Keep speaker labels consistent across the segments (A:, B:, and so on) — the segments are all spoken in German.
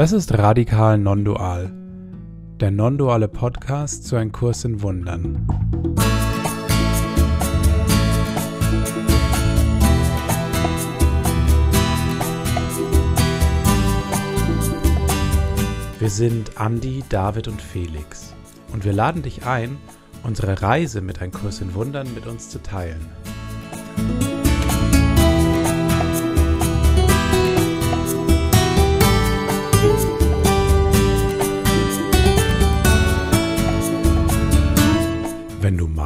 A: Das ist Radikal Non-Dual, der non-duale Podcast zu einem Kurs in Wundern. Wir sind Andi, David und Felix und wir laden dich ein, unsere Reise mit einem Kurs in Wundern mit uns zu teilen.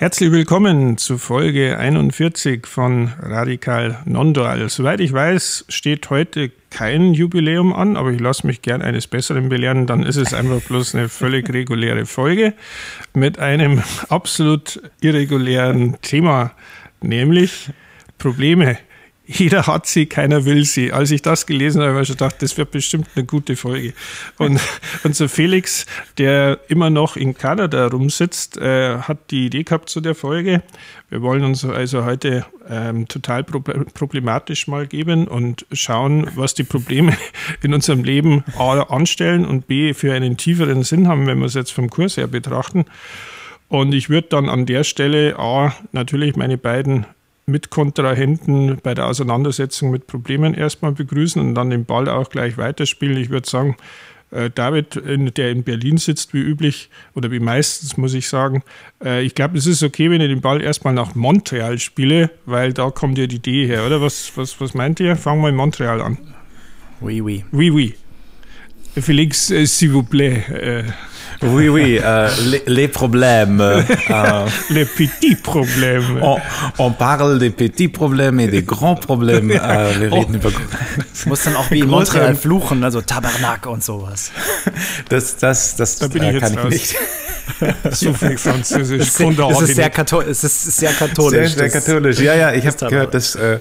B: Herzlich willkommen zu Folge 41 von Radikal Nondual. Soweit ich weiß, steht heute kein Jubiläum an, aber ich lasse mich gern eines Besseren belehren. Dann ist es einfach bloß eine völlig reguläre Folge mit einem absolut irregulären Thema, nämlich Probleme jeder hat sie, keiner will sie. Als ich das gelesen habe, habe ich schon gedacht, das wird bestimmt eine gute Folge. Und unser Felix, der immer noch in Kanada rumsitzt, äh, hat die Idee gehabt zu der Folge. Wir wollen uns also heute ähm, total problematisch mal geben und schauen, was die Probleme in unserem Leben A anstellen und B für einen tieferen Sinn haben, wenn wir es jetzt vom Kurs her betrachten. Und ich würde dann an der Stelle A natürlich meine beiden Mitkontrahenten bei der Auseinandersetzung mit Problemen erstmal begrüßen und dann den Ball auch gleich weiterspielen. Ich würde sagen, äh, David, der in Berlin sitzt, wie üblich oder wie meistens, muss ich sagen. Äh, ich glaube, es ist okay, wenn ich den Ball erstmal nach Montreal spiele, weil da kommt ja die Idee her, oder? Was, was, was meint ihr? Fangen wir in Montreal an.
C: Oui, oui.
B: Oui, oui. Félix, euh, s'il vous plaît. Euh,
C: Oui, oui, euh, les, les, problèmes. Euh,
B: les petits problèmes.
C: On, on, parle des petits Probleme et des grands Probleme. Äh, wir reden oh. über.
D: Das muss dann auch wie in Montreal fluchen, also Tabernak und sowas.
C: Das, das, das da bin äh, ich kann ich nicht.
B: so viel Französisch.
D: Es ist, es ist, sehr, katholisch, es ist sehr katholisch.
C: Sehr, sehr katholisch. Ja, ja, ich habe gehört, dass äh,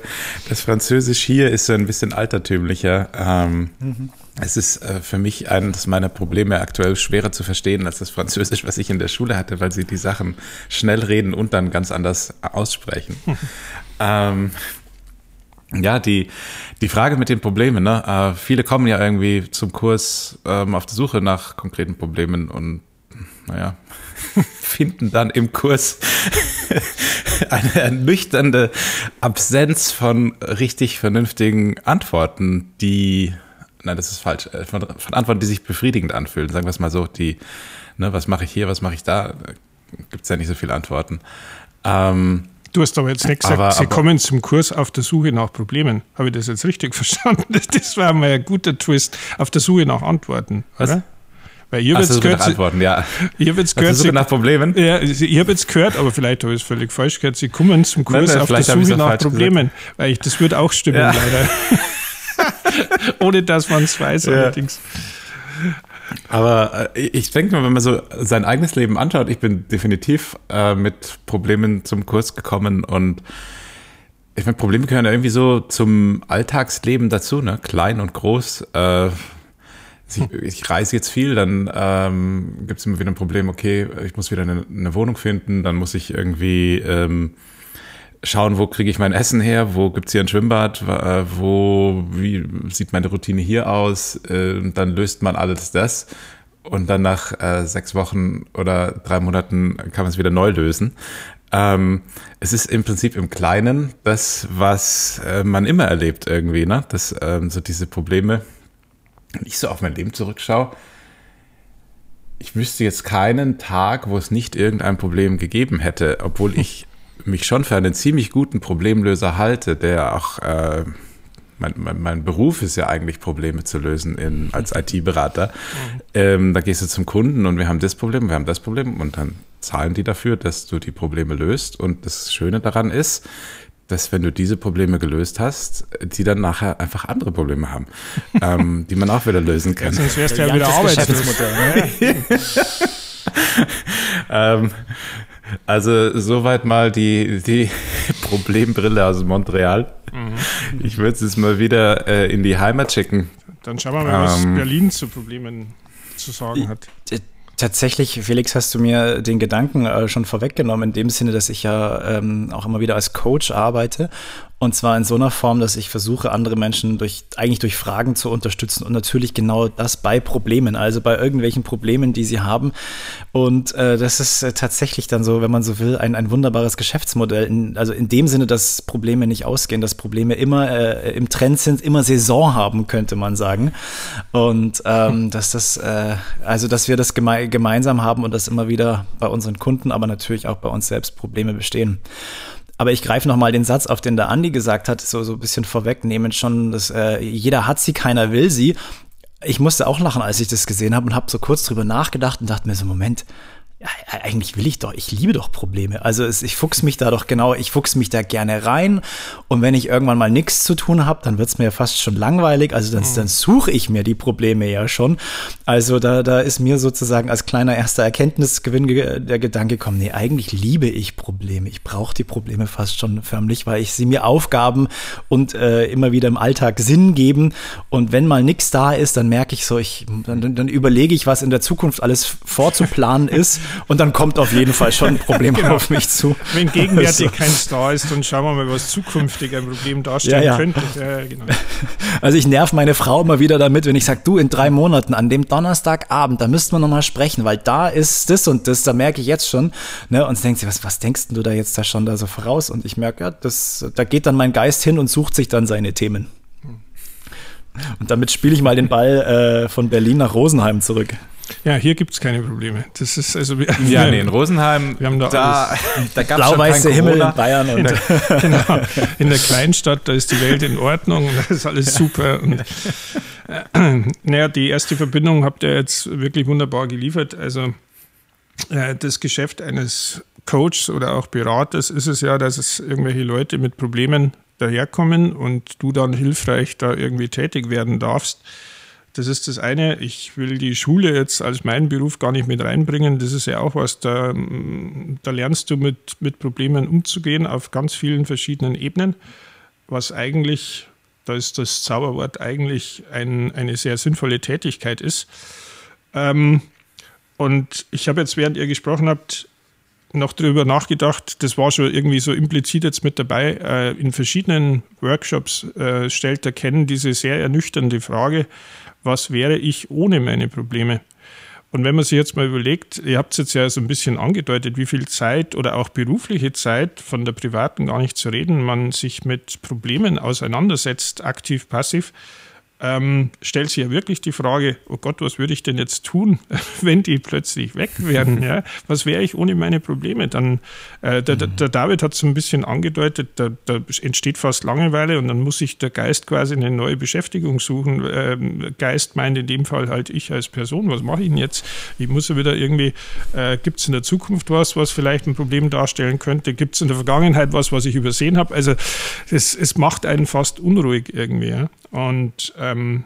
C: das Französisch hier ist so ein bisschen altertümlicher. Ähm, mhm. Es ist äh, für mich eines meiner Probleme aktuell schwerer zu verstehen als das Französisch, was ich in der Schule hatte, weil sie die Sachen schnell reden und dann ganz anders aussprechen. ähm, ja, die, die Frage mit den Problemen, ne? Äh, viele kommen ja irgendwie zum Kurs ähm, auf der Suche nach konkreten Problemen und naja, finden dann im Kurs eine ernüchternde Absenz von richtig vernünftigen Antworten, die nein, das ist falsch, äh, von, von, Antworten, die sich befriedigend anfühlen. Sagen wir es mal so, die, ne, was mache ich hier, was mache ich da, gibt es ja nicht so viele Antworten. Ähm,
B: Du hast aber jetzt nicht gesagt, aber, Sie aber, kommen zum Kurs auf der Suche nach Problemen. Habe ich das jetzt richtig verstanden? Das war mal ein guter Twist. Auf der Suche nach Antworten, was? oder?
C: Weil ihr jetzt gehört, Antworten, ja.
B: Habe jetzt gehört,
C: Suche nach Problemen.
B: Ja, ich habe jetzt gehört, aber vielleicht habe ich es völlig falsch gehört. Sie kommen zum Kurs nein, nein, auf der Suche nach Problemen, gesagt. weil ich, das wird auch stimmen ja. leider. Ohne dass man es weiß, ja. allerdings.
C: Aber äh, ich denke mal, wenn man so sein eigenes Leben anschaut, ich bin definitiv äh, mit Problemen zum Kurs gekommen und ich meine, Probleme gehören ja irgendwie so zum Alltagsleben dazu, ne? Klein und groß. Äh, ich, ich, reise jetzt viel, dann ähm, gibt es immer wieder ein Problem, okay, ich muss wieder eine, eine Wohnung finden, dann muss ich irgendwie ähm, schauen, wo kriege ich mein Essen her, wo gibt's hier ein Schwimmbad, äh, wo, wie sieht meine Routine hier aus, äh, und dann löst man alles das und dann nach äh, sechs Wochen oder drei Monaten kann man es wieder neu lösen. Ähm, es ist im Prinzip im Kleinen das, was äh, man immer erlebt irgendwie, ne? Das, ähm, so diese Probleme. Wenn ich so auf mein Leben zurückschaue, ich wüsste jetzt keinen Tag, wo es nicht irgendein Problem gegeben hätte, obwohl ich mich schon für einen ziemlich guten Problemlöser halte, der auch, äh, mein, mein, mein, Beruf ist ja eigentlich Probleme zu lösen in, als IT-Berater. Mhm. Ähm, da gehst du zum Kunden und wir haben das Problem, wir haben das Problem und dann zahlen die dafür, dass du die Probleme löst. Und das Schöne daran ist, dass wenn du diese Probleme gelöst hast, die dann nachher einfach andere Probleme haben, ähm, die man auch wieder lösen kann.
B: Sonst wärst du ja wieder arbeitslos.
C: Ne? ähm, also soweit mal die, die Problembrille aus Montreal. Mhm. Ich würde es mal wieder äh, in die Heimat schicken.
B: Dann schauen wir mal, was ähm, Berlin zu Problemen zu sagen hat.
D: Tatsächlich, Felix, hast du mir den Gedanken äh, schon vorweggenommen, in dem Sinne, dass ich ja ähm, auch immer wieder als Coach arbeite und zwar in so einer Form, dass ich versuche, andere Menschen durch, eigentlich durch Fragen zu unterstützen und natürlich genau das bei Problemen, also bei irgendwelchen Problemen, die sie haben. Und äh, das ist äh, tatsächlich dann so, wenn man so will, ein, ein wunderbares Geschäftsmodell. In, also in dem Sinne, dass Probleme nicht ausgehen, dass Probleme immer äh, im Trend sind, immer Saison haben, könnte man sagen. Und ähm, dass das, äh, also dass wir das geme gemeinsam haben und dass immer wieder bei unseren Kunden, aber natürlich auch bei uns selbst Probleme bestehen. Aber ich greife nochmal den Satz auf, den der Andi gesagt hat, so, so ein bisschen vorwegnehmen schon, dass äh, jeder hat sie, keiner will sie. Ich musste auch lachen, als ich das gesehen habe und habe so kurz drüber nachgedacht und dachte mir so, Moment, ja, eigentlich will ich doch, ich liebe doch Probleme. Also es, ich fuchs mich da doch genau, ich fuchs mich da gerne rein. Und wenn ich irgendwann mal nichts zu tun habe, dann wird's mir ja fast schon langweilig. Also dann, mhm. dann suche ich mir die Probleme ja schon. Also da, da ist mir sozusagen als kleiner erster Erkenntnisgewinn der Gedanke gekommen, nee, eigentlich liebe ich Probleme. Ich brauche die Probleme fast schon förmlich, weil ich sie mir Aufgaben und äh, immer wieder im Alltag Sinn geben. Und wenn mal nichts da ist, dann merke ich so, ich, dann, dann überlege ich, was in der Zukunft alles vorzuplanen ist. Und dann kommt auf jeden Fall schon ein Problem genau. auf mich zu.
B: Wenn gegenwärtig also. kein Star ist, dann schauen wir mal, was zukünftig ein Problem darstellen ja, ja. könnte. Ja,
D: genau. Also ich nerv meine Frau immer wieder damit, wenn ich sage, du, in drei Monaten, an dem Donnerstagabend, da müssten wir nochmal sprechen, weil da ist das und das, da merke ich jetzt schon. Ne? Und sie denkt sie, was, was denkst du da jetzt da schon da so voraus? Und ich merke, ja, das, da geht dann mein Geist hin und sucht sich dann seine Themen. Und damit spiele ich mal den Ball äh, von Berlin nach Rosenheim zurück.
B: Ja, hier gibt es keine Probleme. Das ist also
C: ja, nee, in Rosenheim,
B: wir haben da, da,
D: da gab es blau-weiße Himmel in Bayern. Und
B: in, der, genau, in der Kleinstadt, da ist die Welt in Ordnung, da ist alles super. Und, äh, naja, die erste Verbindung habt ihr jetzt wirklich wunderbar geliefert. Also äh, das Geschäft eines Coaches oder auch Beraters ist es ja, dass es irgendwelche Leute mit Problemen daherkommen und du dann hilfreich da irgendwie tätig werden darfst. Das ist das eine. Ich will die Schule jetzt als meinen Beruf gar nicht mit reinbringen. Das ist ja auch was, da, da lernst du mit, mit Problemen umzugehen auf ganz vielen verschiedenen Ebenen, was eigentlich, da ist das Zauberwort eigentlich ein, eine sehr sinnvolle Tätigkeit ist. Ähm, und ich habe jetzt, während ihr gesprochen habt, noch darüber nachgedacht, das war schon irgendwie so implizit jetzt mit dabei, äh, in verschiedenen Workshops äh, stellt der Ken diese sehr ernüchternde Frage, was wäre ich ohne meine Probleme? Und wenn man sich jetzt mal überlegt, ihr habt es jetzt ja so ein bisschen angedeutet, wie viel Zeit oder auch berufliche Zeit, von der privaten gar nicht zu reden, man sich mit Problemen auseinandersetzt, aktiv, passiv, ähm, stellt sich ja wirklich die Frage, oh Gott, was würde ich denn jetzt tun, wenn die plötzlich weg wären? Ja? Was wäre ich ohne meine Probleme? Dann, äh, der, der, David hat es ein bisschen angedeutet, da, da, entsteht fast Langeweile und dann muss sich der Geist quasi eine neue Beschäftigung suchen. Ähm, Geist meint in dem Fall halt ich als Person, was mache ich denn jetzt? Ich muss ja wieder irgendwie, äh, gibt es in der Zukunft was, was vielleicht ein Problem darstellen könnte? Gibt es in der Vergangenheit was, was ich übersehen habe? Also es, es macht einen fast unruhig irgendwie. Ja? Und ähm,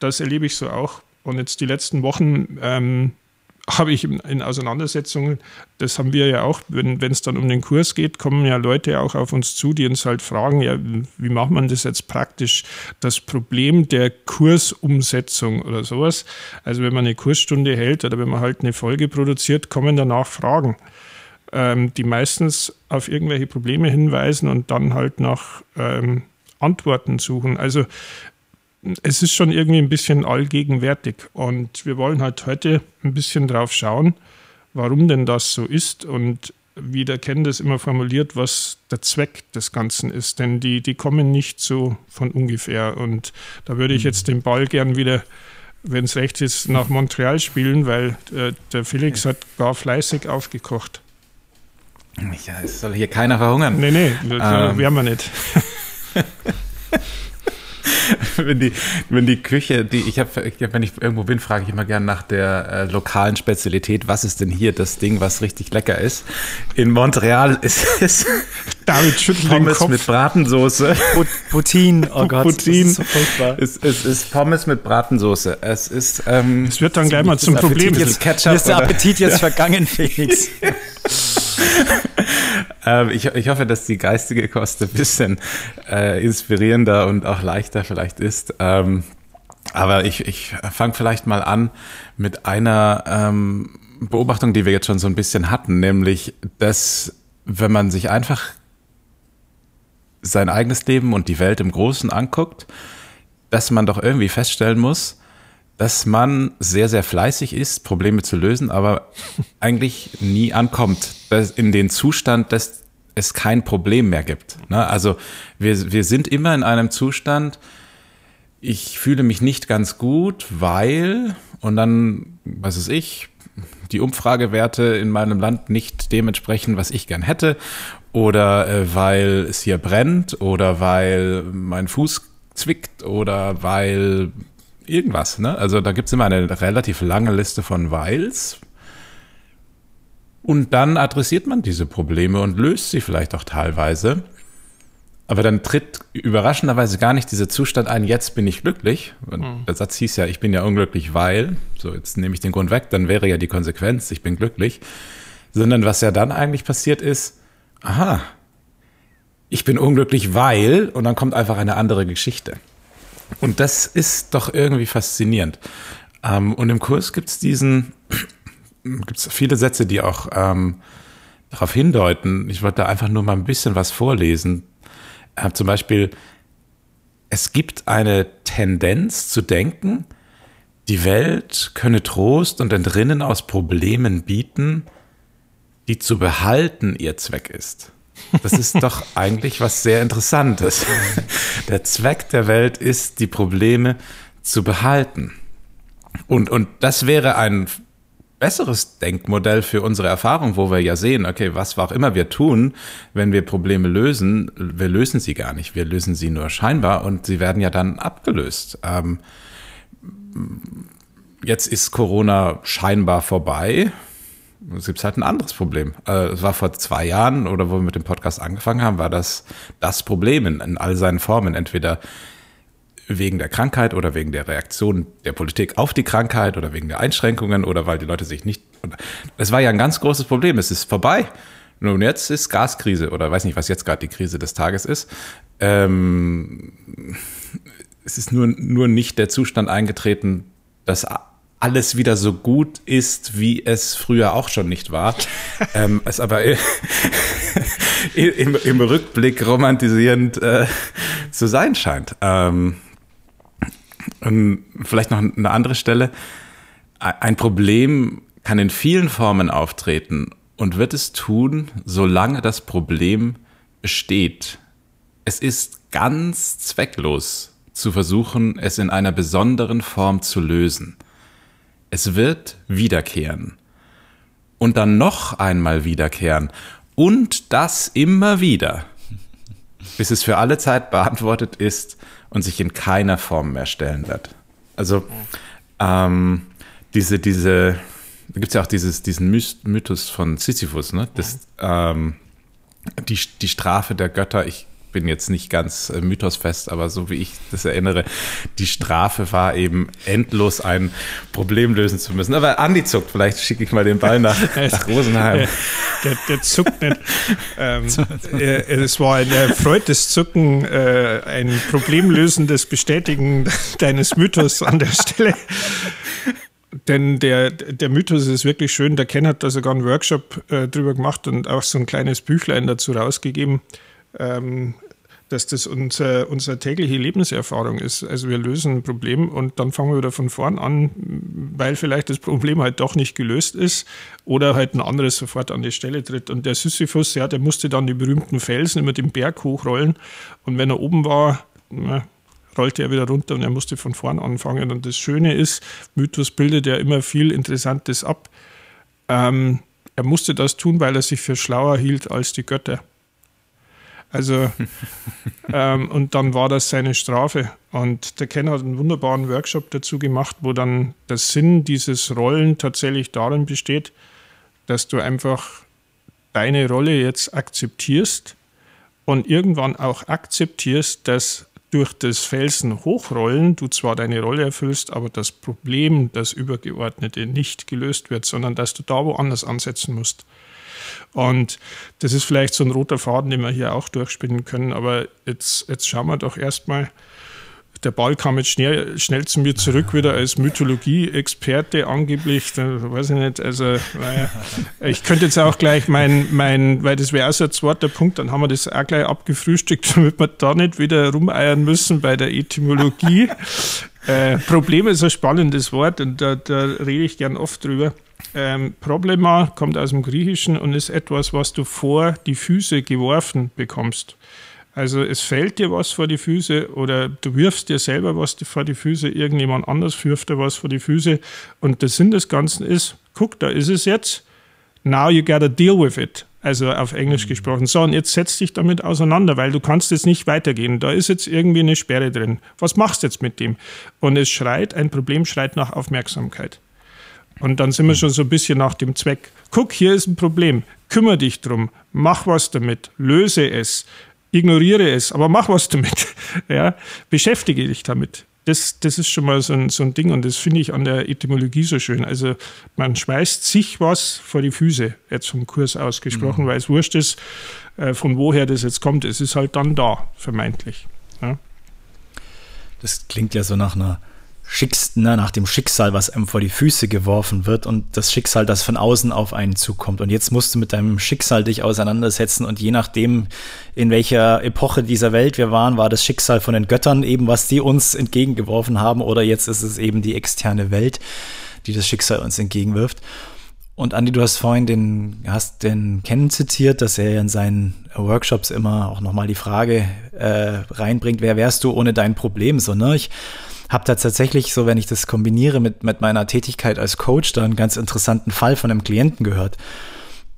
B: das erlebe ich so auch. Und jetzt die letzten Wochen ähm, habe ich in Auseinandersetzungen, das haben wir ja auch, wenn es dann um den Kurs geht, kommen ja Leute auch auf uns zu, die uns halt fragen, ja, wie macht man das jetzt praktisch? Das Problem der Kursumsetzung oder sowas. Also wenn man eine Kursstunde hält oder wenn man halt eine Folge produziert, kommen danach Fragen, ähm, die meistens auf irgendwelche Probleme hinweisen und dann halt nach ähm, Antworten suchen. Also es ist schon irgendwie ein bisschen allgegenwärtig und wir wollen halt heute ein bisschen drauf schauen, warum denn das so ist und wie der Ken das immer formuliert, was der Zweck des Ganzen ist. Denn die, die kommen nicht so von ungefähr. Und da würde ich jetzt den Ball gern wieder, wenn es recht ist, nach Montreal spielen, weil äh, der Felix hat gar fleißig aufgekocht.
C: Ja, es soll hier keiner verhungern.
B: Nee, nee, ähm. werden wir nicht.
C: wenn, die, wenn die Küche, die ich habe, hab, wenn ich irgendwo bin, frage ich immer gerne nach der äh, lokalen Spezialität. Was ist denn hier das Ding, was richtig lecker ist? In Montreal ist es
B: David schüttelt
C: Pommes mit Bratensoße.
D: Poutine, oh Gott,
C: Poutine. Das ist so furchtbar. Es, es, ist Pommes mit Bratensoße. Es ist. Ähm,
B: es wird dann gleich mal zum Problem.
D: Jetzt, Ketchup ist der Appetit jetzt vergangen, Felix.
C: ähm, ich, ich hoffe, dass die geistige Kost ein bisschen äh, inspirierender und auch leichter vielleicht ist. Ähm, aber ich, ich fange vielleicht mal an mit einer ähm, Beobachtung, die wir jetzt schon so ein bisschen hatten, nämlich, dass wenn man sich einfach sein eigenes Leben und die Welt im Großen anguckt, dass man doch irgendwie feststellen muss, dass man sehr, sehr fleißig ist, Probleme zu lösen, aber eigentlich nie ankommt in den Zustand, dass es kein Problem mehr gibt. Ne? Also wir, wir sind immer in einem Zustand, ich fühle mich nicht ganz gut, weil, und dann, was ist ich, die Umfragewerte in meinem Land nicht dementsprechend, was ich gern hätte, oder äh, weil es hier brennt, oder weil mein Fuß zwickt, oder weil irgendwas. Ne? Also da gibt es immer eine relativ lange Liste von Weils. Und dann adressiert man diese Probleme und löst sie vielleicht auch teilweise. Aber dann tritt überraschenderweise gar nicht dieser Zustand ein, jetzt bin ich glücklich. Mhm. Der Satz hieß ja, ich bin ja unglücklich, weil, so jetzt nehme ich den Grund weg, dann wäre ja die Konsequenz, ich bin glücklich. Sondern was ja dann eigentlich passiert ist, aha, ich bin unglücklich, weil, und dann kommt einfach eine andere Geschichte. Und das ist doch irgendwie faszinierend. Ähm, und im Kurs gibt es diesen, gibt es viele Sätze, die auch ähm, darauf hindeuten. Ich wollte da einfach nur mal ein bisschen was vorlesen. Äh, zum Beispiel, es gibt eine Tendenz zu denken, die Welt könne Trost und Entrinnen aus Problemen bieten, die zu behalten ihr Zweck ist. Das ist doch eigentlich was sehr Interessantes. Der Zweck der Welt ist, die Probleme zu behalten. Und, und das wäre ein besseres Denkmodell für unsere Erfahrung, wo wir ja sehen, okay, was auch immer wir tun, wenn wir Probleme lösen, wir lösen sie gar nicht. Wir lösen sie nur scheinbar und sie werden ja dann abgelöst. Ähm, jetzt ist Corona scheinbar vorbei es gibt halt ein anderes Problem. Äh, es war vor zwei Jahren oder wo wir mit dem Podcast angefangen haben, war das das Problem in, in all seinen Formen. Entweder wegen der Krankheit oder wegen der Reaktion der Politik auf die Krankheit oder wegen der Einschränkungen oder weil die Leute sich nicht. Es war ja ein ganz großes Problem. Es ist vorbei. Nun, jetzt ist Gaskrise oder weiß nicht, was jetzt gerade die Krise des Tages ist. Ähm, es ist nur, nur nicht der Zustand eingetreten, dass alles wieder so gut ist, wie es früher auch schon nicht war. ähm, es aber im, im, Rückblick romantisierend äh, zu sein scheint. Ähm, und vielleicht noch eine andere Stelle. Ein Problem kann in vielen Formen auftreten und wird es tun, solange das Problem besteht. Es ist ganz zwecklos zu versuchen, es in einer besonderen Form zu lösen. Es wird wiederkehren. Und dann noch einmal wiederkehren. Und das immer wieder. Bis es für alle Zeit beantwortet ist und sich in keiner Form mehr stellen wird. Also ähm, diese, diese, da gibt es ja auch dieses, diesen Mythos von Sisyphus, ne? Das, ähm, die, die Strafe der Götter, ich bin jetzt nicht ganz äh, mythosfest, aber so wie ich das erinnere, die Strafe war eben endlos ein Problem lösen zu müssen. Aber Andi zuckt, vielleicht schicke ich mal den Ball nach, nach Rosenheim.
B: Der, der, zuckt nicht. Ähm, äh, es war ein erfreutes Zucken, äh, ein problemlösendes Bestätigen deines Mythos an der Stelle. Denn der, der Mythos ist wirklich schön. Der Ken hat da sogar einen Workshop äh, drüber gemacht und auch so ein kleines Büchlein dazu rausgegeben ähm, dass das unser, unsere tägliche Lebenserfahrung ist. Also wir lösen ein Problem und dann fangen wir wieder von vorn an, weil vielleicht das Problem halt doch nicht gelöst ist oder halt ein anderes sofort an die Stelle tritt. Und der Sisyphus, ja, der musste dann die berühmten Felsen immer den Berg hochrollen und wenn er oben war, na, rollte er wieder runter und er musste von vorn anfangen. Und das Schöne ist, Mythos bildet ja immer viel Interessantes ab. Ähm, er musste das tun, weil er sich für schlauer hielt als die Götter. Also, ähm, und dann war das seine Strafe. Und der Ken hat einen wunderbaren Workshop dazu gemacht, wo dann der Sinn dieses Rollen tatsächlich darin besteht, dass du einfach deine Rolle jetzt akzeptierst und irgendwann auch akzeptierst, dass durch das Felsen hochrollen du zwar deine Rolle erfüllst, aber das Problem, das Übergeordnete, nicht gelöst wird, sondern dass du da woanders ansetzen musst. Und das ist vielleicht so ein roter Faden, den wir hier auch durchspinnen können. Aber jetzt, jetzt schauen wir doch erstmal. Der Ball kam jetzt schnell, schnell zu mir zurück, wieder als Mythologie-Experte angeblich. Da weiß ich nicht, also naja. ich könnte jetzt auch gleich mein, mein weil das wäre auch so ein zweiter Punkt, dann haben wir das auch gleich abgefrühstückt, damit wir da nicht wieder rumeiern müssen bei der Etymologie. Äh, Problem ist ein spannendes Wort und da, da rede ich gern oft drüber. Ähm, Problema kommt aus dem Griechischen und ist etwas, was du vor die Füße geworfen bekommst. Also es fällt dir was vor die Füße oder du wirfst dir selber was vor die Füße, irgendjemand anders wirft dir was vor die Füße und der Sinn des Ganzen ist, guck, da ist es jetzt, now you gotta deal with it. Also auf Englisch mhm. gesprochen. So, und jetzt setz dich damit auseinander, weil du kannst jetzt nicht weitergehen. Da ist jetzt irgendwie eine Sperre drin. Was machst du jetzt mit dem? Und es schreit, ein Problem schreit nach Aufmerksamkeit. Und dann sind wir schon so ein bisschen nach dem Zweck. Guck, hier ist ein Problem. Kümmere dich drum. Mach was damit. Löse es. Ignoriere es. Aber mach was damit. Ja, beschäftige dich damit. Das, das ist schon mal so ein, so ein Ding und das finde ich an der Etymologie so schön. Also man schmeißt sich was vor die Füße, jetzt vom Kurs ausgesprochen, mhm. weil es wurscht ist, äh, von woher das jetzt kommt. Es ist halt dann da, vermeintlich. Ja.
D: Das klingt ja so nach einer Schicks, ne, nach dem Schicksal, was einem vor die Füße geworfen wird und das Schicksal, das von außen auf einen zukommt. Und jetzt musst du mit deinem Schicksal dich auseinandersetzen und je nachdem, in welcher Epoche dieser Welt wir waren, war das Schicksal von den Göttern eben, was die uns entgegengeworfen haben oder jetzt ist es eben die externe Welt, die das Schicksal uns entgegenwirft. Und Andi, du hast vorhin den, hast den Ken zitiert, dass er in seinen Workshops immer auch nochmal die Frage äh, reinbringt, wer wärst du ohne dein Problem? So, ne? Ich, habe da tatsächlich so, wenn ich das kombiniere mit, mit meiner Tätigkeit als Coach, da einen ganz interessanten Fall von einem Klienten gehört,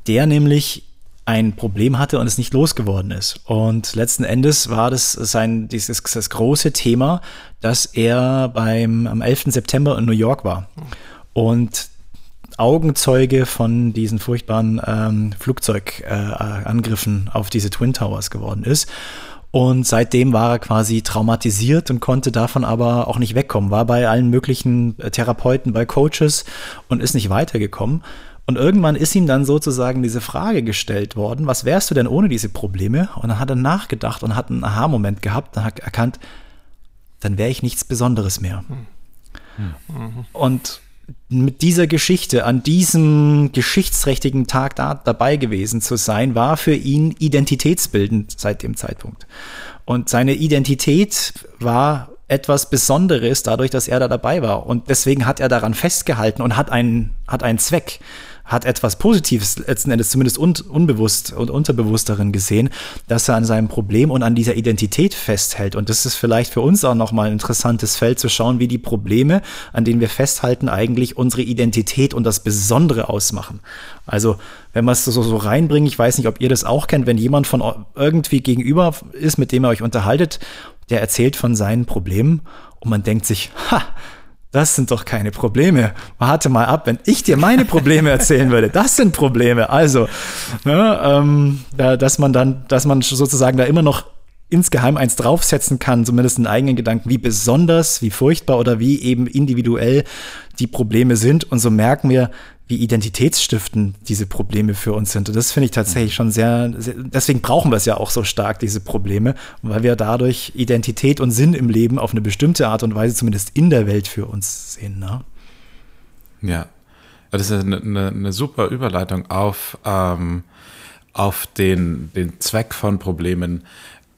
D: der nämlich ein Problem hatte und es nicht losgeworden ist. Und letzten Endes war das sein, dieses, das große Thema, dass er beim, am 11. September in New York war. Und Augenzeuge von diesen furchtbaren ähm, Flugzeugangriffen äh, auf diese Twin Towers geworden ist. Und seitdem war er quasi traumatisiert und konnte davon aber auch nicht wegkommen. War bei allen möglichen äh, Therapeuten, bei Coaches und ist nicht weitergekommen. Und irgendwann ist ihm dann sozusagen diese Frage gestellt worden, was wärst du denn ohne diese Probleme? Und dann hat er nachgedacht und hat einen Aha-Moment gehabt und hat erkannt, dann wäre ich nichts Besonderes mehr. Hm. Mhm. Und mit dieser Geschichte an diesem geschichtsträchtigen Tag da, dabei gewesen zu sein, war für ihn identitätsbildend seit dem Zeitpunkt. Und seine Identität war etwas Besonderes dadurch, dass er da dabei war. Und deswegen hat er daran festgehalten und hat einen, hat einen Zweck hat etwas Positives letzten Endes zumindest un unbewusst und unterbewusst darin gesehen, dass er an seinem Problem und an dieser Identität festhält. Und das ist vielleicht für uns auch nochmal ein interessantes Feld zu schauen, wie die Probleme, an denen wir festhalten, eigentlich unsere Identität und das Besondere ausmachen. Also, wenn man es so, so reinbringt, ich weiß nicht, ob ihr das auch kennt, wenn jemand von irgendwie gegenüber ist, mit dem ihr euch unterhaltet, der erzählt von seinen Problemen und man denkt sich, ha, das sind doch keine Probleme. Warte mal ab, wenn ich dir meine Probleme erzählen würde, das sind Probleme. Also, ne, ähm, da, dass man dann, dass man sozusagen da immer noch insgeheim eins draufsetzen kann, zumindest einen eigenen Gedanken, wie besonders, wie furchtbar oder wie eben individuell die Probleme sind. Und so merken wir, wie identitätsstiftend diese Probleme für uns sind. Und das finde ich tatsächlich schon sehr, sehr, deswegen brauchen wir es ja auch so stark, diese Probleme, weil wir dadurch Identität und Sinn im Leben auf eine bestimmte Art und Weise zumindest in der Welt für uns sehen. Ne?
C: Ja, das ist eine, eine, eine super Überleitung auf, ähm, auf den, den Zweck von Problemen,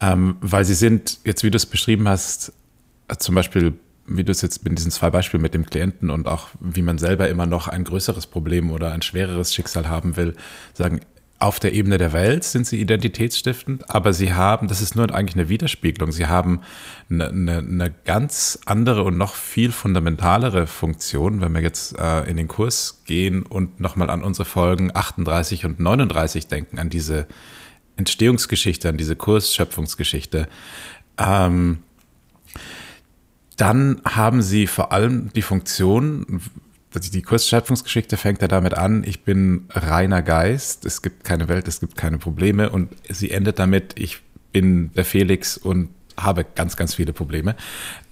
C: ähm, weil sie sind, jetzt wie du es beschrieben hast, zum Beispiel wie du es jetzt mit diesen zwei Beispielen mit dem Klienten und auch wie man selber immer noch ein größeres Problem oder ein schwereres Schicksal haben will, sagen, auf der Ebene der Welt sind sie identitätsstiftend, aber sie haben, das ist nur eigentlich eine Widerspiegelung, sie haben eine, eine, eine ganz andere und noch viel fundamentalere Funktion, wenn wir jetzt äh, in den Kurs gehen und nochmal an unsere Folgen 38 und 39 denken, an diese Entstehungsgeschichte, an diese Kursschöpfungsgeschichte, ähm, dann haben sie vor allem die Funktion, die Kursschöpfungsgeschichte fängt ja damit an, ich bin reiner Geist, es gibt keine Welt, es gibt keine Probleme und sie endet damit, ich bin der Felix und habe ganz, ganz viele Probleme.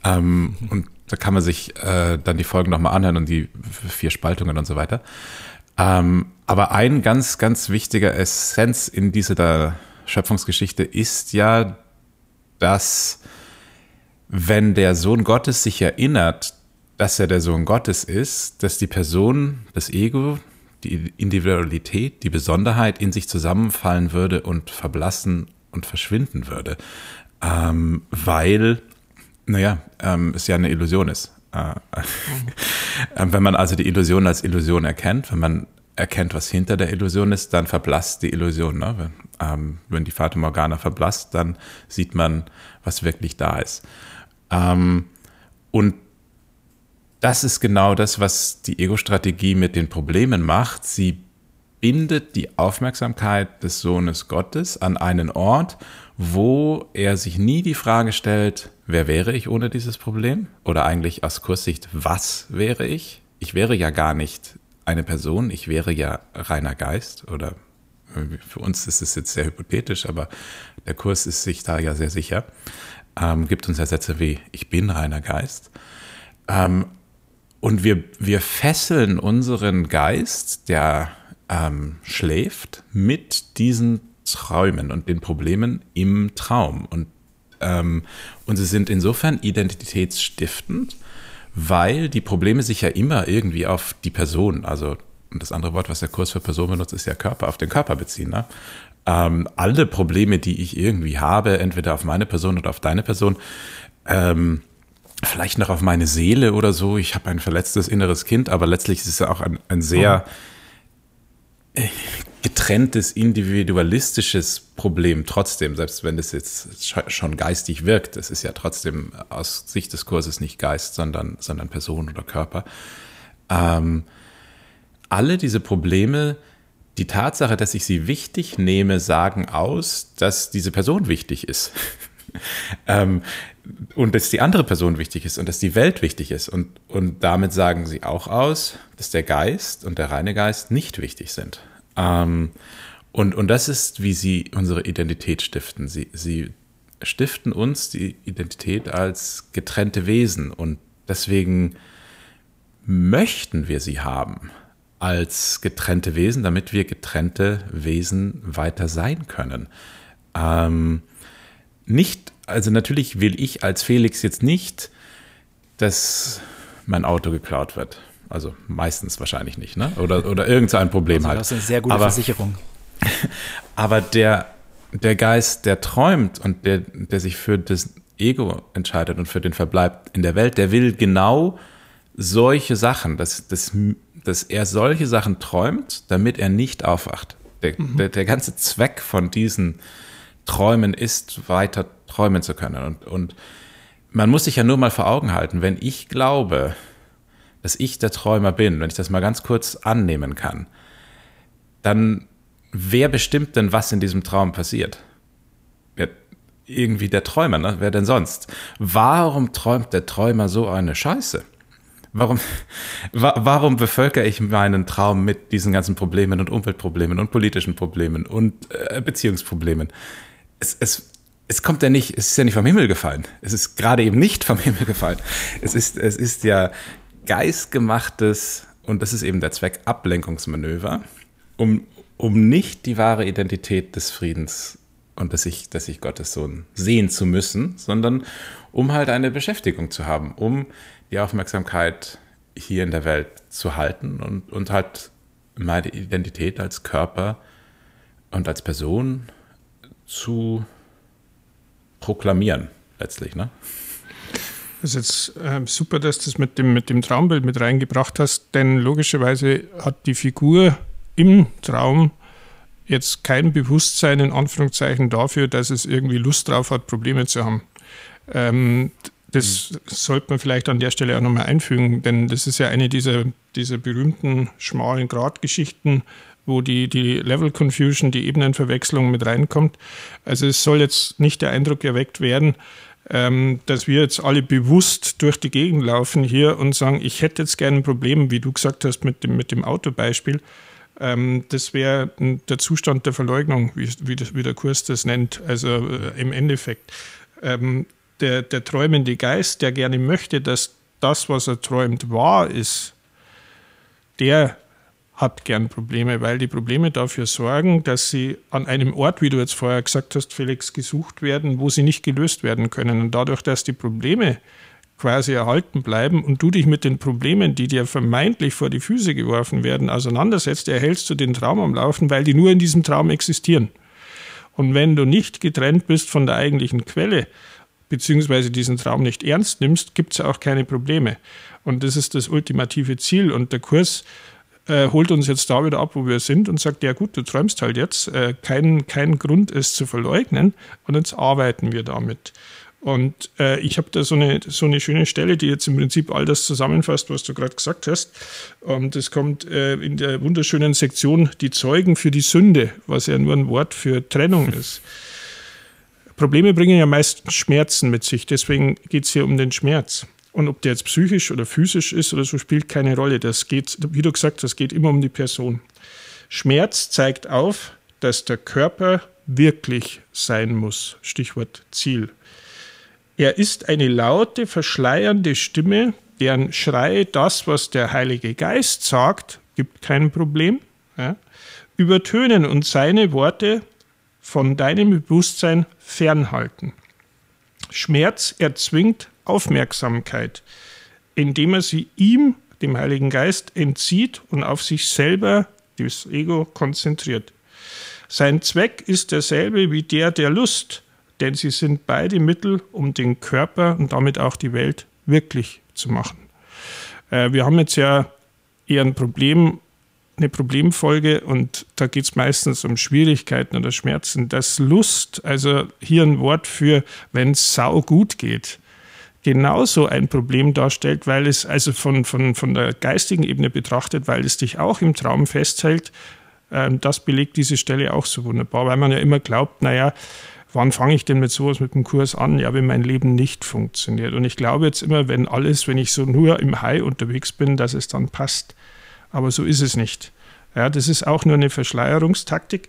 C: Ähm, mhm. Und da kann man sich äh, dann die Folgen nochmal anhören und die vier Spaltungen und so weiter. Ähm, aber ein ganz, ganz wichtiger Essenz in dieser Schöpfungsgeschichte ist ja, dass wenn der Sohn Gottes sich erinnert, dass er der Sohn Gottes ist, dass die Person, das Ego, die Individualität, die Besonderheit in sich zusammenfallen würde und verblassen und verschwinden würde. Ähm, weil, naja, ähm, es ja eine Illusion ist. Äh, wenn man also die Illusion als Illusion erkennt, wenn man erkennt, was hinter der Illusion ist, dann verblasst die Illusion. Ne? Wenn, ähm, wenn die Fata Morgana verblasst, dann sieht man, was wirklich da ist. Ähm, und das ist genau das, was die Ego-Strategie mit den Problemen macht. Sie bindet die Aufmerksamkeit des Sohnes Gottes an einen Ort, wo er sich nie die Frage stellt, wer wäre ich ohne dieses Problem? Oder eigentlich aus Kurssicht, was wäre ich? Ich wäre ja gar nicht eine Person, ich wäre ja reiner Geist oder für uns ist es jetzt sehr hypothetisch, aber der Kurs ist sich da ja sehr sicher. Ähm, gibt uns ja Sätze wie ich bin reiner Geist. Ähm, und wir, wir fesseln unseren Geist, der ähm, schläft, mit diesen Träumen und den Problemen im Traum. Und, ähm, und sie sind insofern identitätsstiftend, weil die Probleme sich ja immer irgendwie auf die Person, also und das andere Wort, was der Kurs für Person benutzt, ist ja Körper, auf den Körper beziehen. Ne? Ähm, alle Probleme, die ich irgendwie habe, entweder auf meine Person oder auf deine Person, ähm, vielleicht noch auf meine Seele oder so. Ich habe ein verletztes inneres Kind, aber letztlich ist es ja auch ein, ein sehr äh, getrenntes, individualistisches Problem trotzdem, selbst wenn es jetzt schon geistig wirkt. Es ist ja trotzdem aus Sicht des Kurses nicht Geist, sondern, sondern Person oder Körper. Ähm, alle diese Probleme, die Tatsache, dass ich sie wichtig nehme, sagen aus, dass diese Person wichtig ist. ähm, und dass die andere Person wichtig ist und dass die Welt wichtig ist. Und, und damit sagen sie auch aus, dass der Geist und der reine Geist nicht wichtig sind. Ähm, und, und das ist, wie sie unsere Identität stiften. Sie, sie stiften uns die Identität als getrennte Wesen und deswegen möchten wir sie haben als getrennte Wesen, damit wir getrennte Wesen weiter sein können. Ähm, nicht, also natürlich will ich als Felix jetzt nicht, dass mein Auto geklaut wird. Also meistens wahrscheinlich nicht, ne? Oder, oder irgend so ein Problem also, halt.
D: Das ist eine sehr gute aber, Versicherung.
C: Aber der, der Geist, der träumt und der, der sich für das Ego entscheidet und für den Verbleib in der Welt, der will genau solche Sachen, dass, dass, dass er solche Sachen träumt, damit er nicht aufwacht. Der, mhm. der, der ganze Zweck von diesen Träumen ist, weiter träumen zu können. Und, und man muss sich ja nur mal vor Augen halten, wenn ich glaube, dass ich der Träumer bin, wenn ich das mal ganz kurz annehmen kann, dann wer bestimmt denn, was in diesem Traum passiert? Ja, irgendwie der Träumer, ne? wer denn sonst? Warum träumt der Träumer so eine Scheiße? Warum, wa warum bevölkere ich meinen Traum mit diesen ganzen Problemen und Umweltproblemen und politischen Problemen und äh, Beziehungsproblemen? Es, es, es kommt ja nicht, es ist ja nicht vom Himmel gefallen. Es ist gerade eben nicht vom Himmel gefallen. Es ist, es ist ja geistgemachtes, und das ist eben der Zweck, Ablenkungsmanöver, um, um nicht die wahre Identität des Friedens und des Ich, des Ich Gottes Sohn sehen zu müssen, sondern um halt eine Beschäftigung zu haben, um die Aufmerksamkeit hier in der Welt zu halten und, und halt meine Identität als Körper und als Person zu proklamieren, letztlich. Ne?
B: Das ist jetzt äh, super, dass du das mit dem, mit dem Traumbild mit reingebracht hast, denn logischerweise hat die Figur im Traum jetzt kein Bewusstsein in Anführungszeichen dafür, dass es irgendwie Lust drauf hat, Probleme zu haben. Ähm, das sollte man vielleicht an der Stelle auch nochmal einfügen, denn das ist ja eine dieser, dieser berühmten schmalen Gratgeschichten, wo die, die Level Confusion, die Ebenenverwechslung mit reinkommt. Also es soll jetzt nicht der Eindruck erweckt werden, ähm, dass wir jetzt alle bewusst durch die Gegend laufen hier und sagen, ich hätte jetzt gerne ein Problem, wie du gesagt hast mit dem, mit dem Autobeispiel. Ähm, das wäre der Zustand der Verleugnung, wie, wie, das, wie der Kurs das nennt. Also äh, im Endeffekt. Ähm, der, der träumende Geist, der gerne möchte, dass das, was er träumt, wahr ist, der hat gern Probleme, weil die Probleme dafür sorgen, dass sie an einem Ort, wie du jetzt vorher gesagt hast, Felix, gesucht werden, wo sie nicht gelöst werden können. Und dadurch, dass die Probleme quasi erhalten bleiben und du dich mit den Problemen, die dir vermeintlich vor die Füße geworfen werden, auseinandersetzt, erhältst du den Traum am Laufen, weil die nur in diesem Traum existieren. Und wenn du nicht getrennt bist von der eigentlichen Quelle, beziehungsweise diesen Traum nicht ernst nimmst, gibt es auch keine Probleme. Und das ist das ultimative Ziel. Und der Kurs äh, holt uns jetzt da wieder ab, wo wir sind und sagt, ja gut, du träumst halt jetzt, äh, kein, kein Grund, es zu verleugnen und jetzt arbeiten wir damit. Und äh, ich habe da so eine, so eine schöne Stelle, die jetzt im Prinzip all das zusammenfasst, was du gerade gesagt hast. Ähm, das kommt äh, in der wunderschönen Sektion Die Zeugen für die Sünde, was ja nur ein Wort für Trennung ist. Probleme bringen ja meist Schmerzen mit sich, deswegen geht es hier um den Schmerz. Und ob der jetzt psychisch oder physisch ist oder so, spielt keine Rolle. Das geht, wie du gesagt hast, geht immer um die Person. Schmerz zeigt auf, dass der Körper wirklich sein muss. Stichwort Ziel. Er ist eine laute, verschleiernde Stimme, deren Schrei das, was der Heilige Geist sagt, gibt kein Problem, ja, übertönen und seine Worte von deinem Bewusstsein fernhalten. Schmerz erzwingt Aufmerksamkeit, indem er sie ihm, dem Heiligen Geist, entzieht und auf sich selber, das Ego, konzentriert. Sein Zweck ist derselbe wie der der Lust, denn sie sind beide Mittel, um den Körper und damit auch die Welt wirklich zu machen. Äh, wir haben jetzt ja eher ein Problem, eine Problemfolge und da geht es meistens um Schwierigkeiten oder Schmerzen. Das Lust, also hier ein Wort für, wenn es sau gut geht, genauso ein Problem darstellt, weil es also von, von, von der geistigen Ebene betrachtet, weil es dich auch im Traum festhält. Ähm, das belegt diese Stelle auch so wunderbar, weil man ja immer glaubt, naja, wann fange ich denn mit sowas mit dem Kurs an? Ja, wenn mein Leben nicht funktioniert. Und ich glaube jetzt immer, wenn alles, wenn ich so nur im High unterwegs bin, dass es dann passt. Aber so ist es nicht. Ja, das ist auch nur eine Verschleierungstaktik.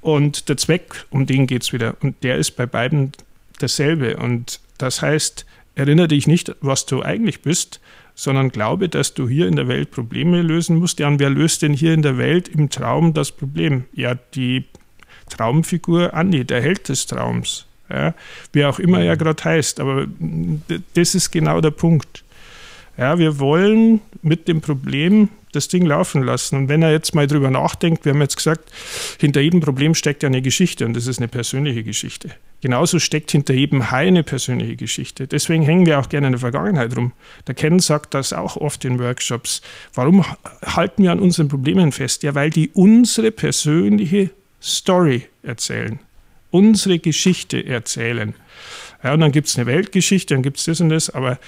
B: Und der Zweck, um den geht es wieder. Und der ist bei beiden dasselbe. Und das heißt, Erinnere dich nicht, was du eigentlich bist, sondern glaube, dass du hier in der Welt Probleme lösen musst. Ja, und wer löst denn hier in der Welt im Traum das Problem? Ja, die Traumfigur Andi, der Held des Traums. Ja, wie auch immer er gerade heißt, aber das ist genau der Punkt. Ja, wir wollen mit dem Problem das Ding laufen lassen. Und wenn er jetzt mal drüber nachdenkt, wir haben jetzt gesagt, hinter jedem Problem steckt ja eine Geschichte und das ist eine persönliche Geschichte. Genauso steckt hinter jedem Hai eine persönliche Geschichte. Deswegen hängen wir auch gerne in der Vergangenheit rum. Der Ken sagt das auch oft in Workshops. Warum halten wir an unseren Problemen fest? Ja, weil die unsere persönliche Story erzählen, unsere Geschichte erzählen. Ja, und dann gibt es eine Weltgeschichte, dann gibt es das und das, aber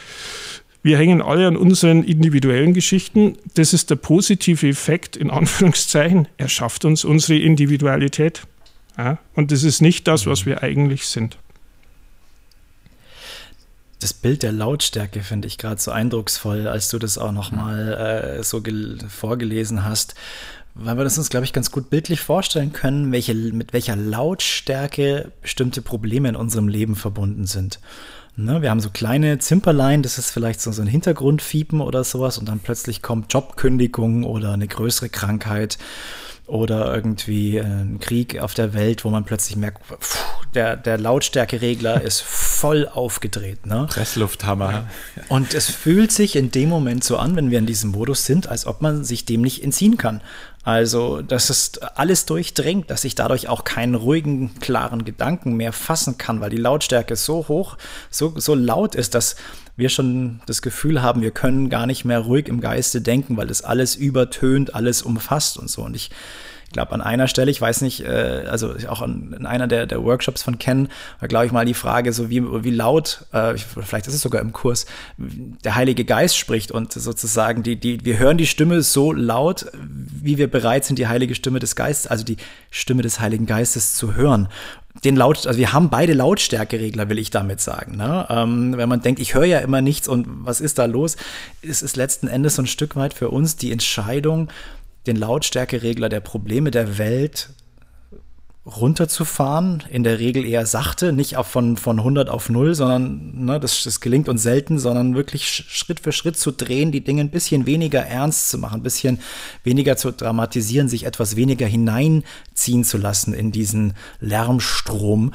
B: wir hängen alle an unseren individuellen Geschichten. Das ist der positive Effekt, in Anführungszeichen. Er schafft uns unsere Individualität. Ja? Und das ist nicht das, was wir eigentlich sind.
D: Das Bild der Lautstärke finde ich gerade so eindrucksvoll, als du das auch nochmal äh, so vorgelesen hast, weil wir das uns, glaube ich, ganz gut bildlich vorstellen können, welche, mit welcher Lautstärke bestimmte Probleme in unserem Leben verbunden sind. Ne, wir haben so kleine Zimperlein, das ist vielleicht so, so ein Hintergrundfiepen oder sowas und dann plötzlich kommt Jobkündigung oder eine größere Krankheit oder irgendwie äh, ein Krieg auf der Welt, wo man plötzlich merkt, pff, der, der Lautstärkeregler ist voll aufgedreht. Ne?
C: Presslufthammer.
D: Und es fühlt sich in dem Moment so an, wenn wir in diesem Modus sind, als ob man sich dem nicht entziehen kann. Also, dass es alles durchdringt, dass ich dadurch auch keinen ruhigen, klaren Gedanken mehr fassen kann, weil die Lautstärke so hoch, so, so laut ist, dass wir schon das Gefühl haben, wir können gar nicht mehr ruhig im Geiste denken, weil das alles übertönt, alles umfasst und so. Und ich glaube, an einer Stelle, ich weiß nicht, äh, also auch an, in einer der, der Workshops von Ken, war, glaube ich, mal die Frage, so wie, wie laut, äh, vielleicht ist es sogar im Kurs, der Heilige Geist spricht und sozusagen die, die, wir hören die Stimme so laut, wie wir bereit sind, die heilige Stimme des Geistes, also die Stimme des Heiligen Geistes zu hören den Laut, also wir haben beide Lautstärkeregler, will ich damit sagen. Ne? Ähm, wenn man denkt, ich höre ja immer nichts und was ist da los, ist es letzten Endes so ein Stück weit für uns die Entscheidung, den Lautstärkeregler der Probleme der Welt runterzufahren, in der Regel eher sachte, nicht auf von, von 100 auf 0, sondern ne, das, das gelingt uns selten, sondern wirklich Schritt für Schritt zu drehen, die Dinge ein bisschen weniger ernst zu machen, ein bisschen weniger zu dramatisieren, sich etwas weniger hineinziehen zu lassen in diesen Lärmstrom.